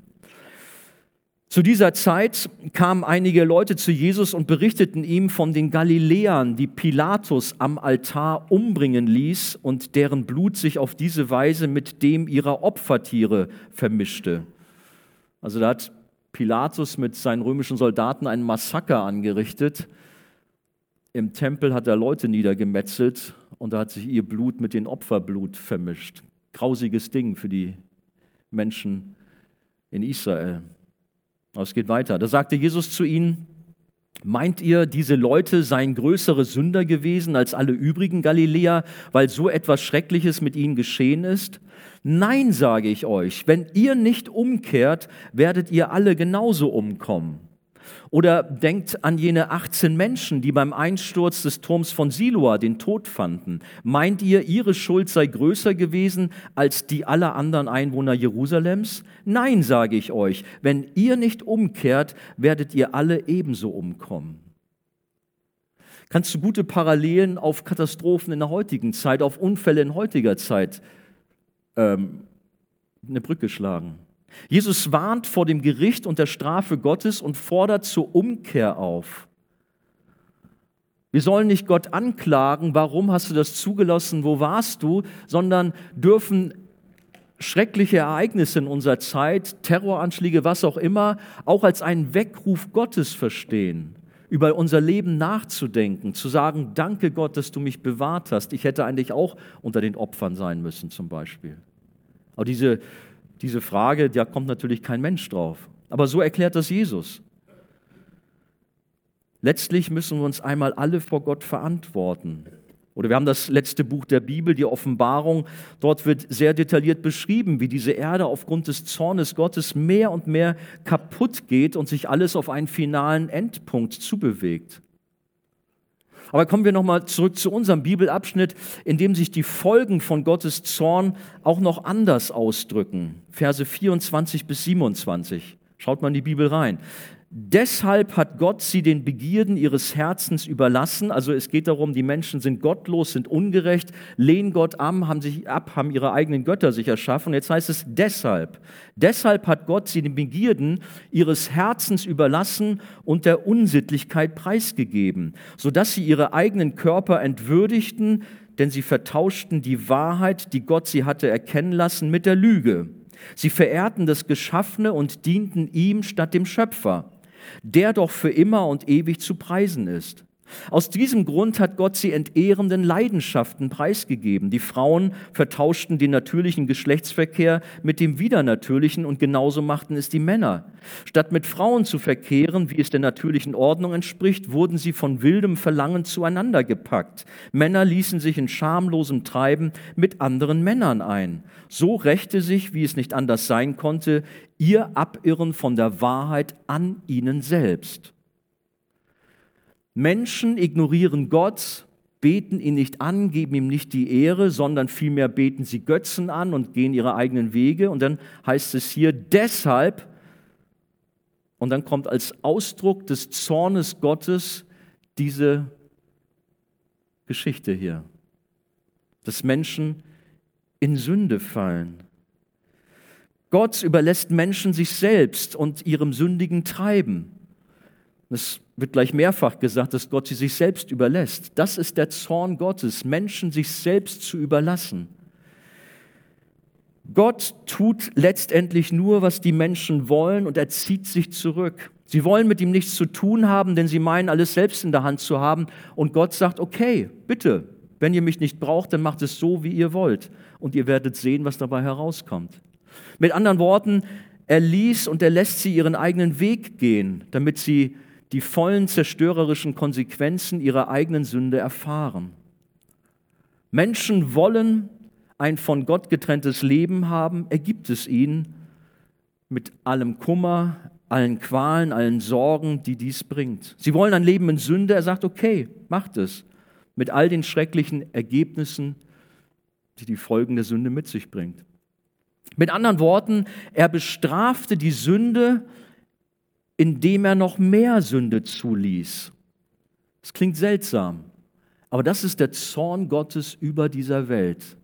Zu dieser Zeit kamen einige Leute zu Jesus und berichteten ihm von den Galiläern, die Pilatus am Altar umbringen ließ und deren Blut sich auf diese Weise mit dem ihrer Opfertiere vermischte. Also da hat Pilatus mit seinen römischen Soldaten einen Massaker angerichtet. Im Tempel hat er Leute niedergemetzelt und da hat sich ihr Blut mit dem Opferblut vermischt. Grausiges Ding für die Menschen in Israel. Aber es geht weiter. Da sagte Jesus zu ihnen, Meint ihr, diese Leute seien größere Sünder gewesen als alle übrigen Galiläer, weil so etwas Schreckliches mit ihnen geschehen ist? Nein, sage ich euch, wenn ihr nicht umkehrt, werdet ihr alle genauso umkommen. Oder denkt an jene 18 Menschen, die beim Einsturz des Turms von Siloa den Tod fanden. Meint ihr, ihre Schuld sei größer gewesen als die aller anderen Einwohner Jerusalems? Nein, sage ich euch, wenn ihr nicht umkehrt, werdet ihr alle ebenso umkommen. Kannst du gute Parallelen auf Katastrophen in der heutigen Zeit, auf Unfälle in heutiger Zeit ähm, eine Brücke schlagen? Jesus warnt vor dem Gericht und der Strafe Gottes und fordert zur Umkehr auf. Wir sollen nicht Gott anklagen, warum hast du das zugelassen, wo warst du, sondern dürfen schreckliche Ereignisse in unserer Zeit, Terroranschläge, was auch immer, auch als einen Weckruf Gottes verstehen, über unser Leben nachzudenken, zu sagen, danke Gott, dass du mich bewahrt hast. Ich hätte eigentlich auch unter den Opfern sein müssen zum Beispiel. Aber diese diese Frage, da kommt natürlich kein Mensch drauf. Aber so erklärt das Jesus. Letztlich müssen wir uns einmal alle vor Gott verantworten. Oder wir haben das letzte Buch der Bibel, die Offenbarung. Dort wird sehr detailliert beschrieben, wie diese Erde aufgrund des Zornes Gottes mehr und mehr kaputt geht und sich alles auf einen finalen Endpunkt zubewegt. Aber kommen wir nochmal zurück zu unserem Bibelabschnitt, in dem sich die Folgen von Gottes Zorn auch noch anders ausdrücken. Verse 24 bis 27. Schaut mal in die Bibel rein. Deshalb hat Gott sie den Begierden ihres Herzens überlassen. Also es geht darum, die Menschen sind gottlos, sind ungerecht, lehnen Gott ab, haben sich ab, haben ihre eigenen Götter sich erschaffen. Und jetzt heißt es deshalb. Deshalb hat Gott sie den Begierden ihres Herzens überlassen und der Unsittlichkeit preisgegeben, sodass sie ihre eigenen Körper entwürdigten, denn sie vertauschten die Wahrheit, die Gott sie hatte erkennen lassen, mit der Lüge. Sie verehrten das Geschaffene und dienten ihm statt dem Schöpfer der doch für immer und ewig zu preisen ist. Aus diesem Grund hat Gott sie entehrenden Leidenschaften preisgegeben. Die Frauen vertauschten den natürlichen Geschlechtsverkehr mit dem widernatürlichen und genauso machten es die Männer. Statt mit Frauen zu verkehren, wie es der natürlichen Ordnung entspricht, wurden sie von wildem Verlangen zueinander gepackt. Männer ließen sich in schamlosem Treiben mit anderen Männern ein. So rächte sich, wie es nicht anders sein konnte, ihr Abirren von der Wahrheit an ihnen selbst. Menschen ignorieren Gott, beten ihn nicht an, geben ihm nicht die Ehre, sondern vielmehr beten sie Götzen an und gehen ihre eigenen Wege. Und dann heißt es hier, deshalb, und dann kommt als Ausdruck des Zornes Gottes diese Geschichte hier, dass Menschen in Sünde fallen. Gott überlässt Menschen sich selbst und ihrem sündigen Treiben. Es wird gleich mehrfach gesagt, dass Gott sie sich selbst überlässt. Das ist der Zorn Gottes, Menschen sich selbst zu überlassen. Gott tut letztendlich nur, was die Menschen wollen und er zieht sich zurück. Sie wollen mit ihm nichts zu tun haben, denn sie meinen, alles selbst in der Hand zu haben. Und Gott sagt, okay, bitte, wenn ihr mich nicht braucht, dann macht es so, wie ihr wollt. Und ihr werdet sehen, was dabei herauskommt. Mit anderen Worten, er ließ und er lässt sie ihren eigenen Weg gehen, damit sie die vollen zerstörerischen Konsequenzen ihrer eigenen Sünde erfahren. Menschen wollen ein von Gott getrenntes Leben haben, er gibt es ihnen mit allem Kummer, allen Qualen, allen Sorgen, die dies bringt. Sie wollen ein Leben in Sünde, er sagt, okay, macht es, mit all den schrecklichen Ergebnissen, die die Folgen der Sünde mit sich bringt. Mit anderen Worten, er bestrafte die Sünde, indem er noch mehr Sünde zuließ. Das klingt seltsam, aber das ist der Zorn Gottes über dieser Welt.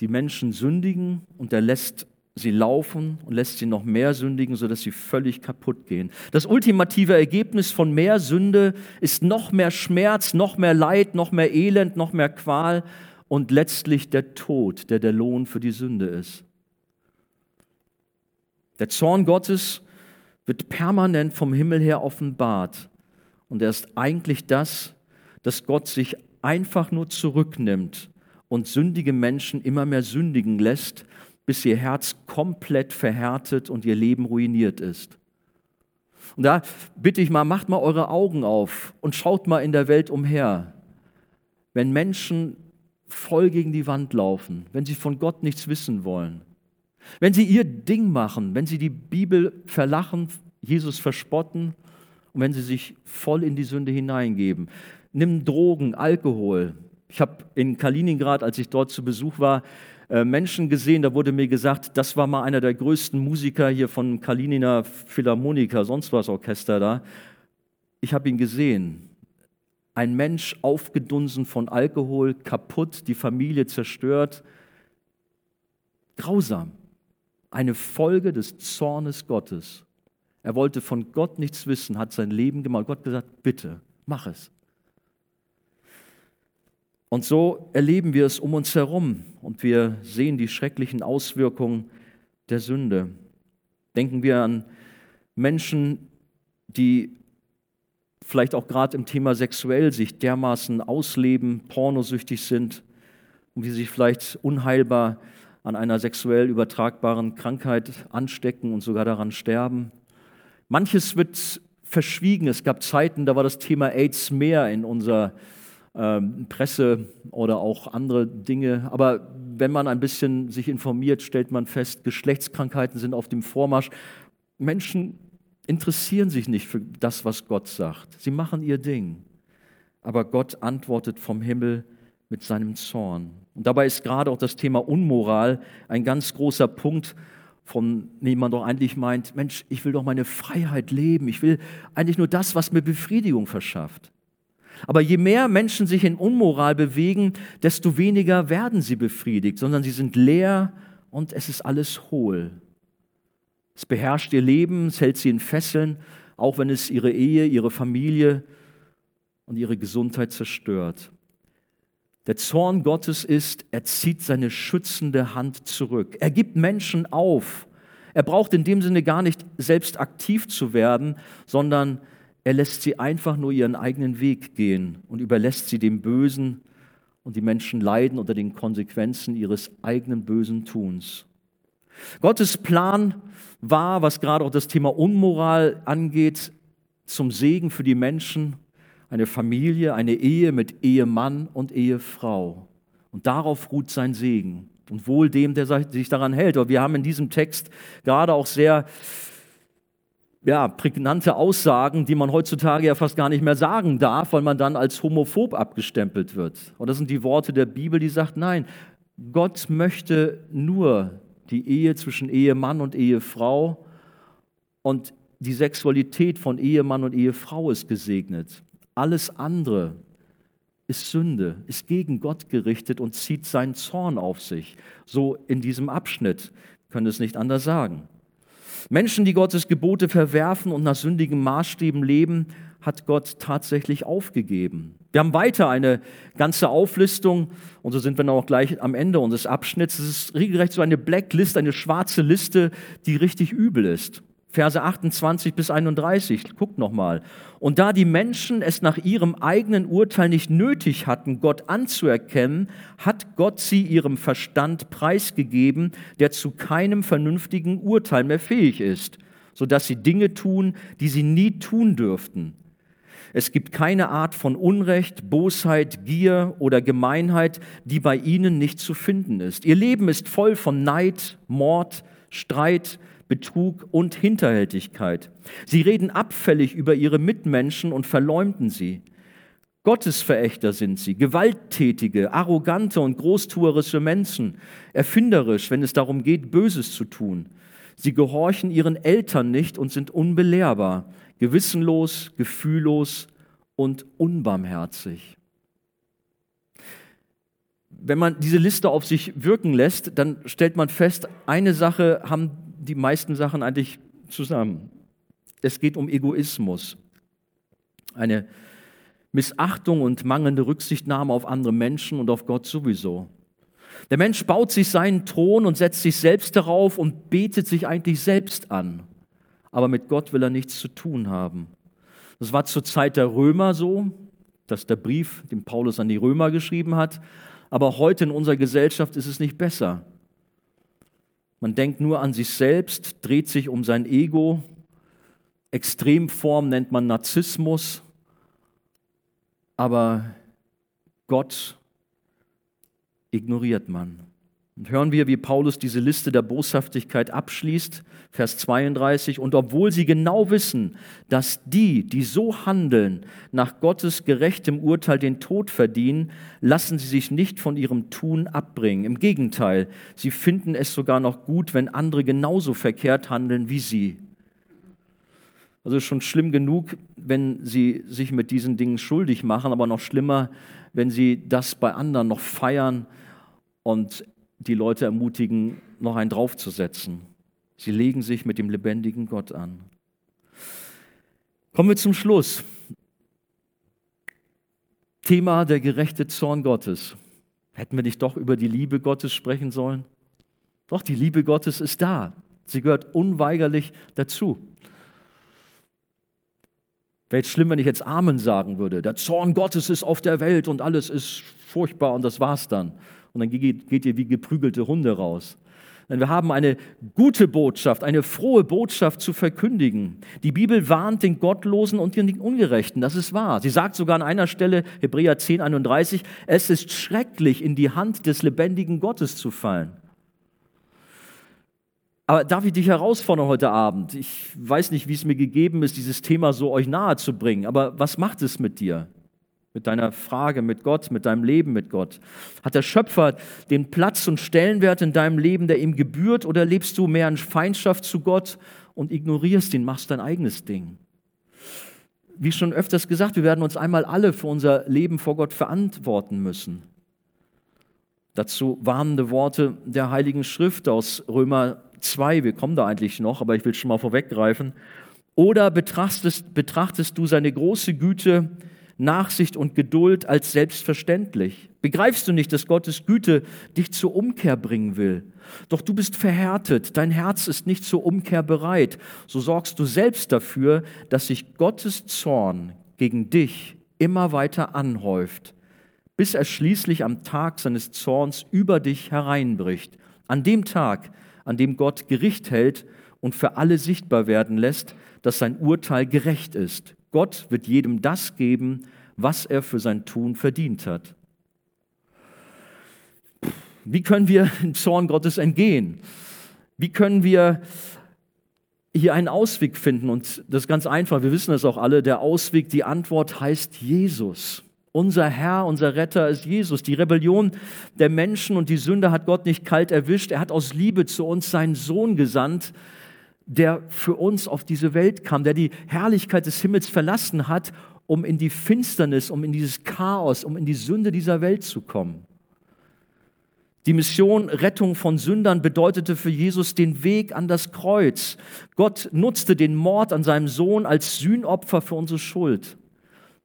Die Menschen sündigen und er lässt sie laufen und lässt sie noch mehr sündigen, sodass sie völlig kaputt gehen. Das ultimative Ergebnis von mehr Sünde ist noch mehr Schmerz, noch mehr Leid, noch mehr Elend, noch mehr Qual und letztlich der Tod, der der Lohn für die Sünde ist. Der Zorn Gottes wird permanent vom Himmel her offenbart. Und er ist eigentlich das, dass Gott sich einfach nur zurücknimmt und sündige Menschen immer mehr sündigen lässt, bis ihr Herz komplett verhärtet und ihr Leben ruiniert ist. Und da bitte ich mal, macht mal eure Augen auf und schaut mal in der Welt umher. Wenn Menschen voll gegen die Wand laufen, wenn sie von Gott nichts wissen wollen, wenn sie ihr Ding machen, wenn sie die Bibel verlachen, Jesus verspotten und wenn sie sich voll in die Sünde hineingeben, nimm Drogen, Alkohol. Ich habe in Kaliningrad, als ich dort zu Besuch war, äh, Menschen gesehen, da wurde mir gesagt, das war mal einer der größten Musiker hier von Kalininer Philharmoniker, sonst was Orchester da. Ich habe ihn gesehen. Ein Mensch aufgedunsen von Alkohol, kaputt, die Familie zerstört. Grausam eine Folge des Zornes Gottes. Er wollte von Gott nichts wissen, hat sein Leben gemacht. Gott gesagt, bitte, mach es. Und so erleben wir es um uns herum und wir sehen die schrecklichen Auswirkungen der Sünde. Denken wir an Menschen, die vielleicht auch gerade im Thema sexuell sich dermaßen ausleben, pornosüchtig sind und sie sich vielleicht unheilbar an einer sexuell übertragbaren Krankheit anstecken und sogar daran sterben. Manches wird verschwiegen. Es gab Zeiten, da war das Thema AIDS mehr in unserer ähm, Presse oder auch andere Dinge. Aber wenn man ein bisschen sich informiert, stellt man fest, Geschlechtskrankheiten sind auf dem Vormarsch. Menschen interessieren sich nicht für das, was Gott sagt. Sie machen ihr Ding. Aber Gott antwortet vom Himmel mit seinem Zorn. Und dabei ist gerade auch das Thema Unmoral ein ganz großer Punkt, von dem man doch eigentlich meint, Mensch, ich will doch meine Freiheit leben, ich will eigentlich nur das, was mir Befriedigung verschafft. Aber je mehr Menschen sich in Unmoral bewegen, desto weniger werden sie befriedigt, sondern sie sind leer und es ist alles hohl. Es beherrscht ihr Leben, es hält sie in Fesseln, auch wenn es ihre Ehe, ihre Familie und ihre Gesundheit zerstört. Der Zorn Gottes ist, er zieht seine schützende Hand zurück. Er gibt Menschen auf. Er braucht in dem Sinne gar nicht selbst aktiv zu werden, sondern er lässt sie einfach nur ihren eigenen Weg gehen und überlässt sie dem Bösen und die Menschen leiden unter den Konsequenzen ihres eigenen bösen Tuns. Gottes Plan war, was gerade auch das Thema Unmoral angeht, zum Segen für die Menschen eine Familie, eine Ehe mit Ehemann und Ehefrau. Und darauf ruht sein Segen. Und wohl dem, der sich daran hält. Aber wir haben in diesem Text gerade auch sehr ja, prägnante Aussagen, die man heutzutage ja fast gar nicht mehr sagen darf, weil man dann als homophob abgestempelt wird. Und das sind die Worte der Bibel, die sagt, nein, Gott möchte nur die Ehe zwischen Ehemann und Ehefrau und die Sexualität von Ehemann und Ehefrau ist gesegnet. Alles andere ist Sünde, ist gegen Gott gerichtet und zieht seinen Zorn auf sich. So in diesem Abschnitt können es nicht anders sagen. Menschen, die Gottes Gebote verwerfen und nach sündigen Maßstäben leben, hat Gott tatsächlich aufgegeben. Wir haben weiter eine ganze Auflistung und so sind wir auch gleich am Ende unseres Abschnitts. Es ist regelrecht so eine Blacklist, eine schwarze Liste, die richtig übel ist. Verse 28 bis 31, guckt nochmal. Und da die Menschen es nach ihrem eigenen Urteil nicht nötig hatten, Gott anzuerkennen, hat Gott sie ihrem Verstand preisgegeben, der zu keinem vernünftigen Urteil mehr fähig ist, sodass sie Dinge tun, die sie nie tun dürften. Es gibt keine Art von Unrecht, Bosheit, Gier oder Gemeinheit, die bei ihnen nicht zu finden ist. Ihr Leben ist voll von Neid, Mord, Streit, Betrug und Hinterhältigkeit. Sie reden abfällig über ihre Mitmenschen und verleumden sie. Gottesverächter sind sie, gewalttätige, arrogante und großtuerische Menschen, erfinderisch, wenn es darum geht, Böses zu tun. Sie gehorchen ihren Eltern nicht und sind unbelehrbar, gewissenlos, gefühllos und unbarmherzig. Wenn man diese Liste auf sich wirken lässt, dann stellt man fest, eine Sache haben die meisten Sachen eigentlich zusammen. Es geht um Egoismus, eine Missachtung und mangelnde Rücksichtnahme auf andere Menschen und auf Gott sowieso. Der Mensch baut sich seinen Thron und setzt sich selbst darauf und betet sich eigentlich selbst an. Aber mit Gott will er nichts zu tun haben. Das war zur Zeit der Römer so, dass der Brief, den Paulus an die Römer geschrieben hat. Aber heute in unserer Gesellschaft ist es nicht besser. Man denkt nur an sich selbst, dreht sich um sein Ego. Extremform nennt man Narzissmus. Aber Gott ignoriert man. Und hören wir, wie Paulus diese Liste der Boshaftigkeit abschließt, Vers 32. Und obwohl sie genau wissen, dass die, die so handeln, nach Gottes gerechtem Urteil den Tod verdienen, lassen sie sich nicht von ihrem Tun abbringen. Im Gegenteil, sie finden es sogar noch gut, wenn andere genauso verkehrt handeln wie sie. Also schon schlimm genug, wenn sie sich mit diesen Dingen schuldig machen, aber noch schlimmer, wenn sie das bei anderen noch feiern und die Leute ermutigen, noch einen draufzusetzen. Sie legen sich mit dem lebendigen Gott an. Kommen wir zum Schluss. Thema der gerechte Zorn Gottes. Hätten wir nicht doch über die Liebe Gottes sprechen sollen? Doch, die Liebe Gottes ist da. Sie gehört unweigerlich dazu. Wäre jetzt schlimm, wenn ich jetzt Amen sagen würde. Der Zorn Gottes ist auf der Welt und alles ist furchtbar und das war's dann und dann geht, ihr wie geprügelte Hunde raus. Denn wir haben eine gute Botschaft, eine frohe Botschaft zu verkündigen. Die Bibel warnt den Gottlosen und den Ungerechten, das ist wahr. Sie sagt sogar an einer Stelle, Hebräer 10, 31, es ist schrecklich, in die Hand des lebendigen Gottes zu fallen. Aber darf ich dich herausfordern heute Abend? Ich weiß nicht, wie es mir gegeben ist, dieses Thema so euch nahe zu bringen, aber was macht es mit dir? Mit deiner Frage mit Gott, mit deinem Leben mit Gott? Hat der Schöpfer den Platz und Stellenwert in deinem Leben, der ihm gebührt, oder lebst du mehr in Feindschaft zu Gott und ignorierst ihn, machst dein eigenes Ding? Wie schon öfters gesagt, wir werden uns einmal alle für unser Leben vor Gott verantworten müssen. Dazu warnende Worte der Heiligen Schrift aus Römer 2. Wir kommen da eigentlich noch, aber ich will schon mal vorweggreifen. Oder betrachtest, betrachtest du seine große Güte, Nachsicht und Geduld als selbstverständlich? Begreifst du nicht, dass Gottes Güte dich zur Umkehr bringen will? Doch du bist verhärtet, dein Herz ist nicht zur Umkehr bereit. So sorgst du selbst dafür, dass sich Gottes Zorn gegen dich immer weiter anhäuft, bis er schließlich am Tag seines Zorns über dich hereinbricht. An dem Tag, an dem Gott Gericht hält und für alle sichtbar werden lässt, dass sein Urteil gerecht ist. Gott wird jedem das geben, was er für sein Tun verdient hat. Wie können wir dem Zorn Gottes entgehen? Wie können wir hier einen Ausweg finden? Und das ist ganz einfach, wir wissen das auch alle, der Ausweg, die Antwort heißt Jesus. Unser Herr, unser Retter ist Jesus. Die Rebellion der Menschen und die Sünde hat Gott nicht kalt erwischt. Er hat aus Liebe zu uns seinen Sohn gesandt, der für uns auf diese Welt kam, der die Herrlichkeit des Himmels verlassen hat, um in die Finsternis, um in dieses Chaos, um in die Sünde dieser Welt zu kommen. Die Mission Rettung von Sündern bedeutete für Jesus den Weg an das Kreuz. Gott nutzte den Mord an seinem Sohn als Sühnopfer für unsere Schuld.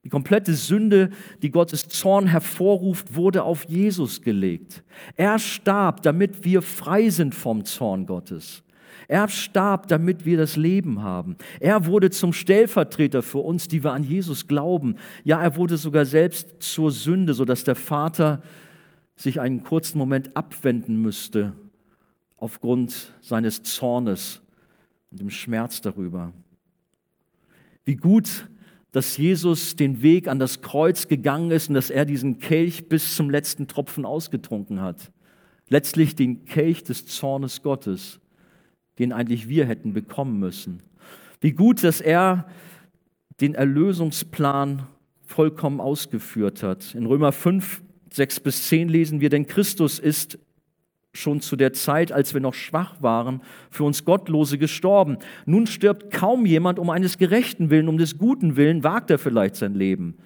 Die komplette Sünde, die Gottes Zorn hervorruft, wurde auf Jesus gelegt. Er starb, damit wir frei sind vom Zorn Gottes. Er starb, damit wir das Leben haben. Er wurde zum Stellvertreter für uns, die wir an Jesus glauben. Ja, er wurde sogar selbst zur Sünde, sodass der Vater sich einen kurzen Moment abwenden müsste aufgrund seines Zornes und dem Schmerz darüber. Wie gut, dass Jesus den Weg an das Kreuz gegangen ist und dass er diesen Kelch bis zum letzten Tropfen ausgetrunken hat. Letztlich den Kelch des Zornes Gottes den eigentlich wir hätten bekommen müssen. Wie gut, dass er den Erlösungsplan vollkommen ausgeführt hat. In Römer 5, 6 bis 10 lesen wir, denn Christus ist schon zu der Zeit, als wir noch schwach waren, für uns Gottlose gestorben. Nun stirbt kaum jemand um eines Gerechten willen, um des Guten willen, wagt er vielleicht sein Leben.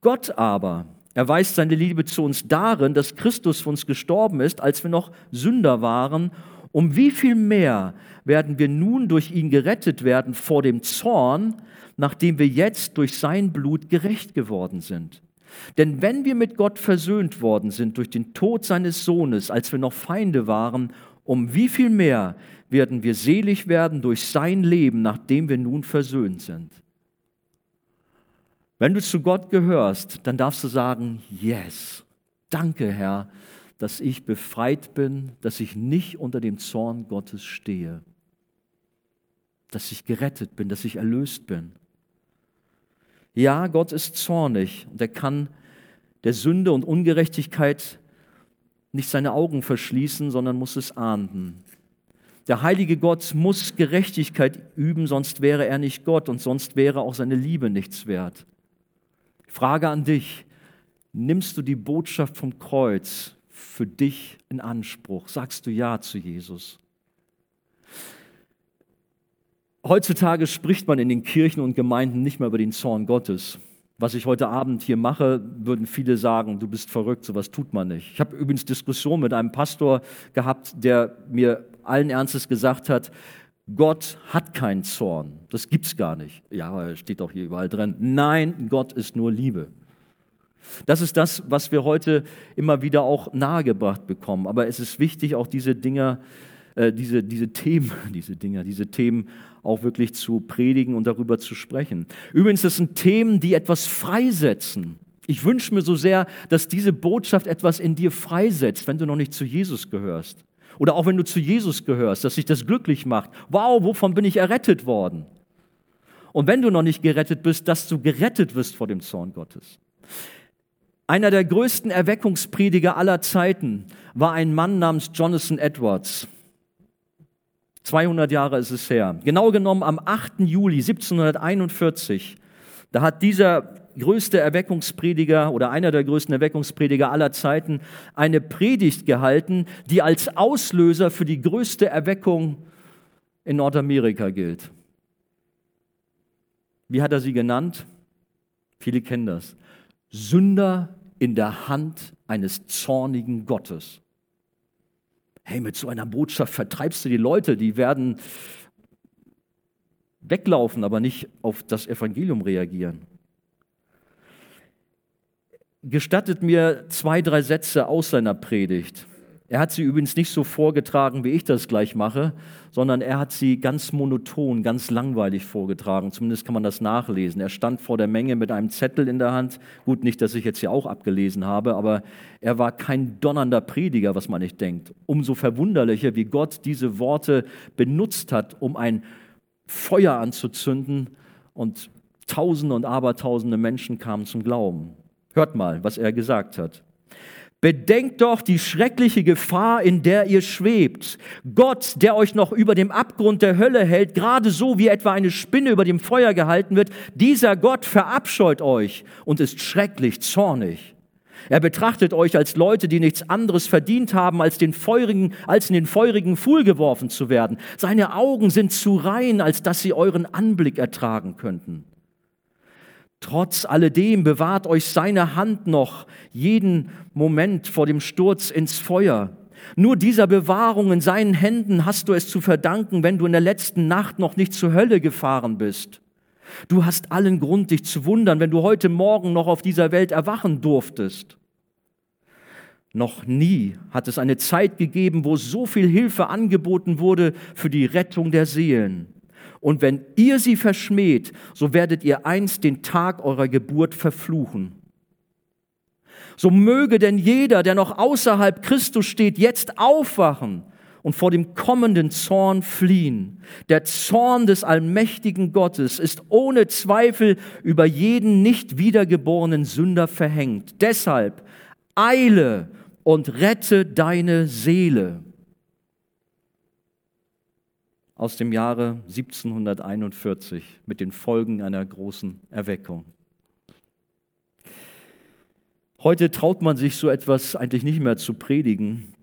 Gott aber erweist seine Liebe zu uns darin, dass Christus für uns gestorben ist, als wir noch Sünder waren um wie viel mehr werden wir nun durch ihn gerettet werden vor dem Zorn, nachdem wir jetzt durch sein Blut gerecht geworden sind. Denn wenn wir mit Gott versöhnt worden sind durch den Tod seines Sohnes, als wir noch Feinde waren, um wie viel mehr werden wir selig werden durch sein Leben, nachdem wir nun versöhnt sind. Wenn du zu Gott gehörst, dann darfst du sagen, yes, danke Herr, dass ich befreit bin, dass ich nicht unter dem Zorn Gottes stehe, dass ich gerettet bin, dass ich erlöst bin. Ja, Gott ist zornig und er kann der Sünde und Ungerechtigkeit nicht seine Augen verschließen, sondern muss es ahnden. Der heilige Gott muss Gerechtigkeit üben, sonst wäre er nicht Gott und sonst wäre auch seine Liebe nichts wert. Frage an dich, nimmst du die Botschaft vom Kreuz für dich in Anspruch? Sagst du Ja zu Jesus? Heutzutage spricht man in den Kirchen und Gemeinden nicht mehr über den Zorn Gottes. Was ich heute Abend hier mache, würden viele sagen, du bist verrückt, sowas tut man nicht. Ich habe übrigens Diskussion mit einem Pastor gehabt, der mir allen Ernstes gesagt hat, Gott hat keinen Zorn. Das gibt's gar nicht. Ja, steht doch hier überall drin. Nein, Gott ist nur Liebe. Das ist das, was wir heute immer wieder auch nahegebracht bekommen. Aber es ist wichtig, auch diese Dinge, äh, diese, diese Themen, diese Dinger, diese Themen auch wirklich zu predigen und darüber zu sprechen. Übrigens, das sind Themen, die etwas freisetzen. Ich wünsche mir so sehr, dass diese Botschaft etwas in dir freisetzt, wenn du noch nicht zu Jesus gehörst. Oder auch wenn du zu Jesus gehörst, dass sich das glücklich macht. Wow, wovon bin ich errettet worden? Und wenn du noch nicht gerettet bist, dass du gerettet wirst vor dem Zorn Gottes. Einer der größten Erweckungsprediger aller Zeiten war ein Mann namens Jonathan Edwards. 200 Jahre ist es her. Genau genommen am 8. Juli 1741, da hat dieser größte Erweckungsprediger oder einer der größten Erweckungsprediger aller Zeiten eine Predigt gehalten, die als Auslöser für die größte Erweckung in Nordamerika gilt. Wie hat er sie genannt? Viele kennen das. Sünder in der Hand eines zornigen Gottes. Hey, mit so einer Botschaft vertreibst du die Leute, die werden weglaufen, aber nicht auf das Evangelium reagieren. Gestattet mir zwei, drei Sätze aus seiner Predigt. Er hat sie übrigens nicht so vorgetragen, wie ich das gleich mache, sondern er hat sie ganz monoton, ganz langweilig vorgetragen. Zumindest kann man das nachlesen. Er stand vor der Menge mit einem Zettel in der Hand. Gut, nicht, dass ich jetzt hier auch abgelesen habe, aber er war kein donnernder Prediger, was man nicht denkt. Umso verwunderlicher, wie Gott diese Worte benutzt hat, um ein Feuer anzuzünden und Tausende und Abertausende Menschen kamen zum Glauben. Hört mal, was er gesagt hat. Bedenkt doch die schreckliche Gefahr, in der ihr schwebt. Gott, der euch noch über dem Abgrund der Hölle hält, gerade so wie etwa eine Spinne über dem Feuer gehalten wird, dieser Gott verabscheut euch und ist schrecklich zornig. Er betrachtet euch als Leute, die nichts anderes verdient haben, als, den feurigen, als in den feurigen Pfuhl geworfen zu werden. Seine Augen sind zu rein, als dass sie euren Anblick ertragen könnten. Trotz alledem bewahrt euch seine Hand noch jeden Moment vor dem Sturz ins Feuer. Nur dieser Bewahrung in seinen Händen hast du es zu verdanken, wenn du in der letzten Nacht noch nicht zur Hölle gefahren bist. Du hast allen Grund, dich zu wundern, wenn du heute Morgen noch auf dieser Welt erwachen durftest. Noch nie hat es eine Zeit gegeben, wo so viel Hilfe angeboten wurde für die Rettung der Seelen. Und wenn ihr sie verschmäht, so werdet ihr einst den Tag eurer Geburt verfluchen. So möge denn jeder, der noch außerhalb Christus steht, jetzt aufwachen und vor dem kommenden Zorn fliehen. Der Zorn des allmächtigen Gottes ist ohne Zweifel über jeden nicht wiedergeborenen Sünder verhängt. Deshalb eile und rette deine Seele. Aus dem Jahre 1741 mit den Folgen einer großen Erweckung. Heute traut man sich so etwas eigentlich nicht mehr zu predigen,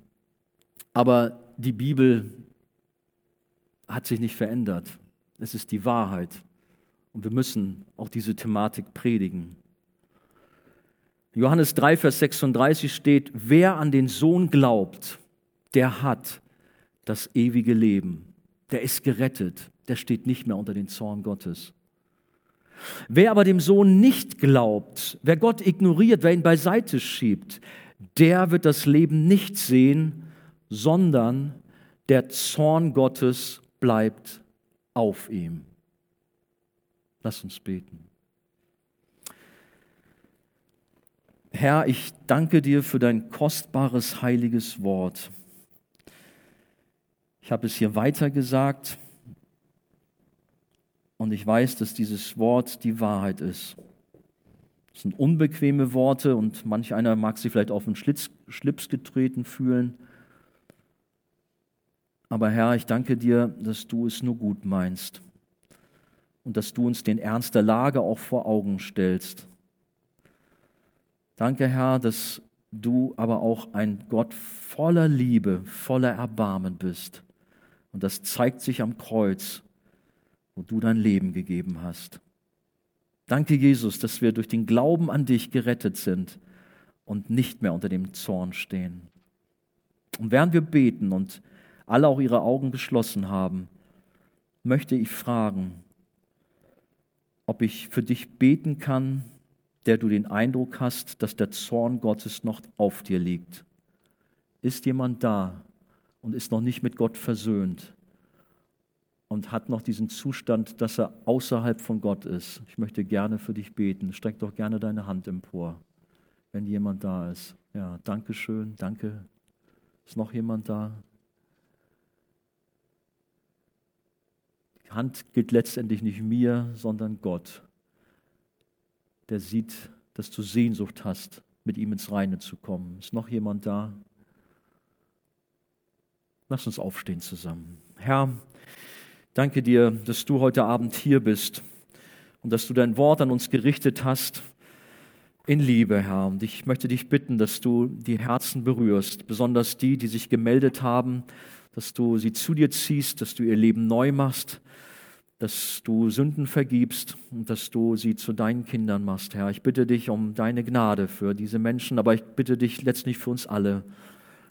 aber die Bibel hat sich nicht verändert. Es ist die Wahrheit. Und wir müssen auch diese Thematik predigen. Johannes 3, Vers 36 steht, wer an den Sohn glaubt, der hat das ewige Leben. Der ist gerettet. Der steht nicht mehr unter den Zorn Gottes. Wer aber dem Sohn nicht glaubt, wer Gott ignoriert, wer ihn beiseite schiebt, der wird das Leben nicht sehen, sondern der Zorn Gottes bleibt auf ihm. Lass uns beten. Herr, ich danke dir für dein kostbares, heiliges Wort. Ich habe es hier weiter gesagt und ich weiß, dass dieses Wort die Wahrheit ist. Es sind unbequeme Worte und manch einer mag sich vielleicht auf den Schlips getreten fühlen. Aber Herr, ich danke dir, dass du es nur gut meinst und dass du uns den Ernst der Lage auch vor Augen stellst. Danke, Herr, dass du aber auch ein Gott voller Liebe, voller Erbarmen bist. Und das zeigt sich am Kreuz, wo du dein Leben gegeben hast. Danke, Jesus, dass wir durch den Glauben an dich gerettet sind und nicht mehr unter dem Zorn stehen. Und während wir beten und alle auch ihre Augen geschlossen haben, möchte ich fragen, ob ich für dich beten kann, der du den Eindruck hast, dass der Zorn Gottes noch auf dir liegt. Ist jemand da und ist noch nicht mit Gott versöhnt und hat noch diesen Zustand, dass er außerhalb von Gott ist? Ich möchte gerne für dich beten. Streck doch gerne deine Hand empor, wenn jemand da ist. Ja, danke schön, danke. Ist noch jemand da? Hand gilt letztendlich nicht mir, sondern Gott, der sieht, dass du Sehnsucht hast, mit ihm ins Reine zu kommen. Ist noch jemand da? Lass uns aufstehen zusammen. Herr, danke dir, dass du heute Abend hier bist und dass du dein Wort an uns gerichtet hast in Liebe, Herr. Und ich möchte dich bitten, dass du die Herzen berührst, besonders die, die sich gemeldet haben, dass du sie zu dir ziehst, dass du ihr Leben neu machst, dass du Sünden vergibst und dass du sie zu deinen Kindern machst, Herr. Ich bitte dich um deine Gnade für diese Menschen, aber ich bitte dich letztlich für uns alle,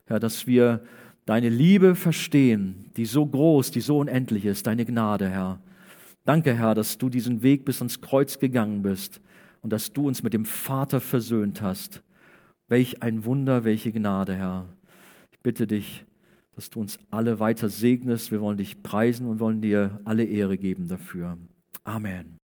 Herr, dass wir deine Liebe verstehen, die so groß, die so unendlich ist, deine Gnade, Herr. Danke, Herr, dass du diesen Weg bis ans Kreuz gegangen bist und dass du uns mit dem Vater versöhnt hast. Welch ein Wunder, welche Gnade, Herr. Ich bitte dich, dass du uns alle weiter segnest. Wir wollen dich preisen und wollen dir alle Ehre geben dafür. Amen.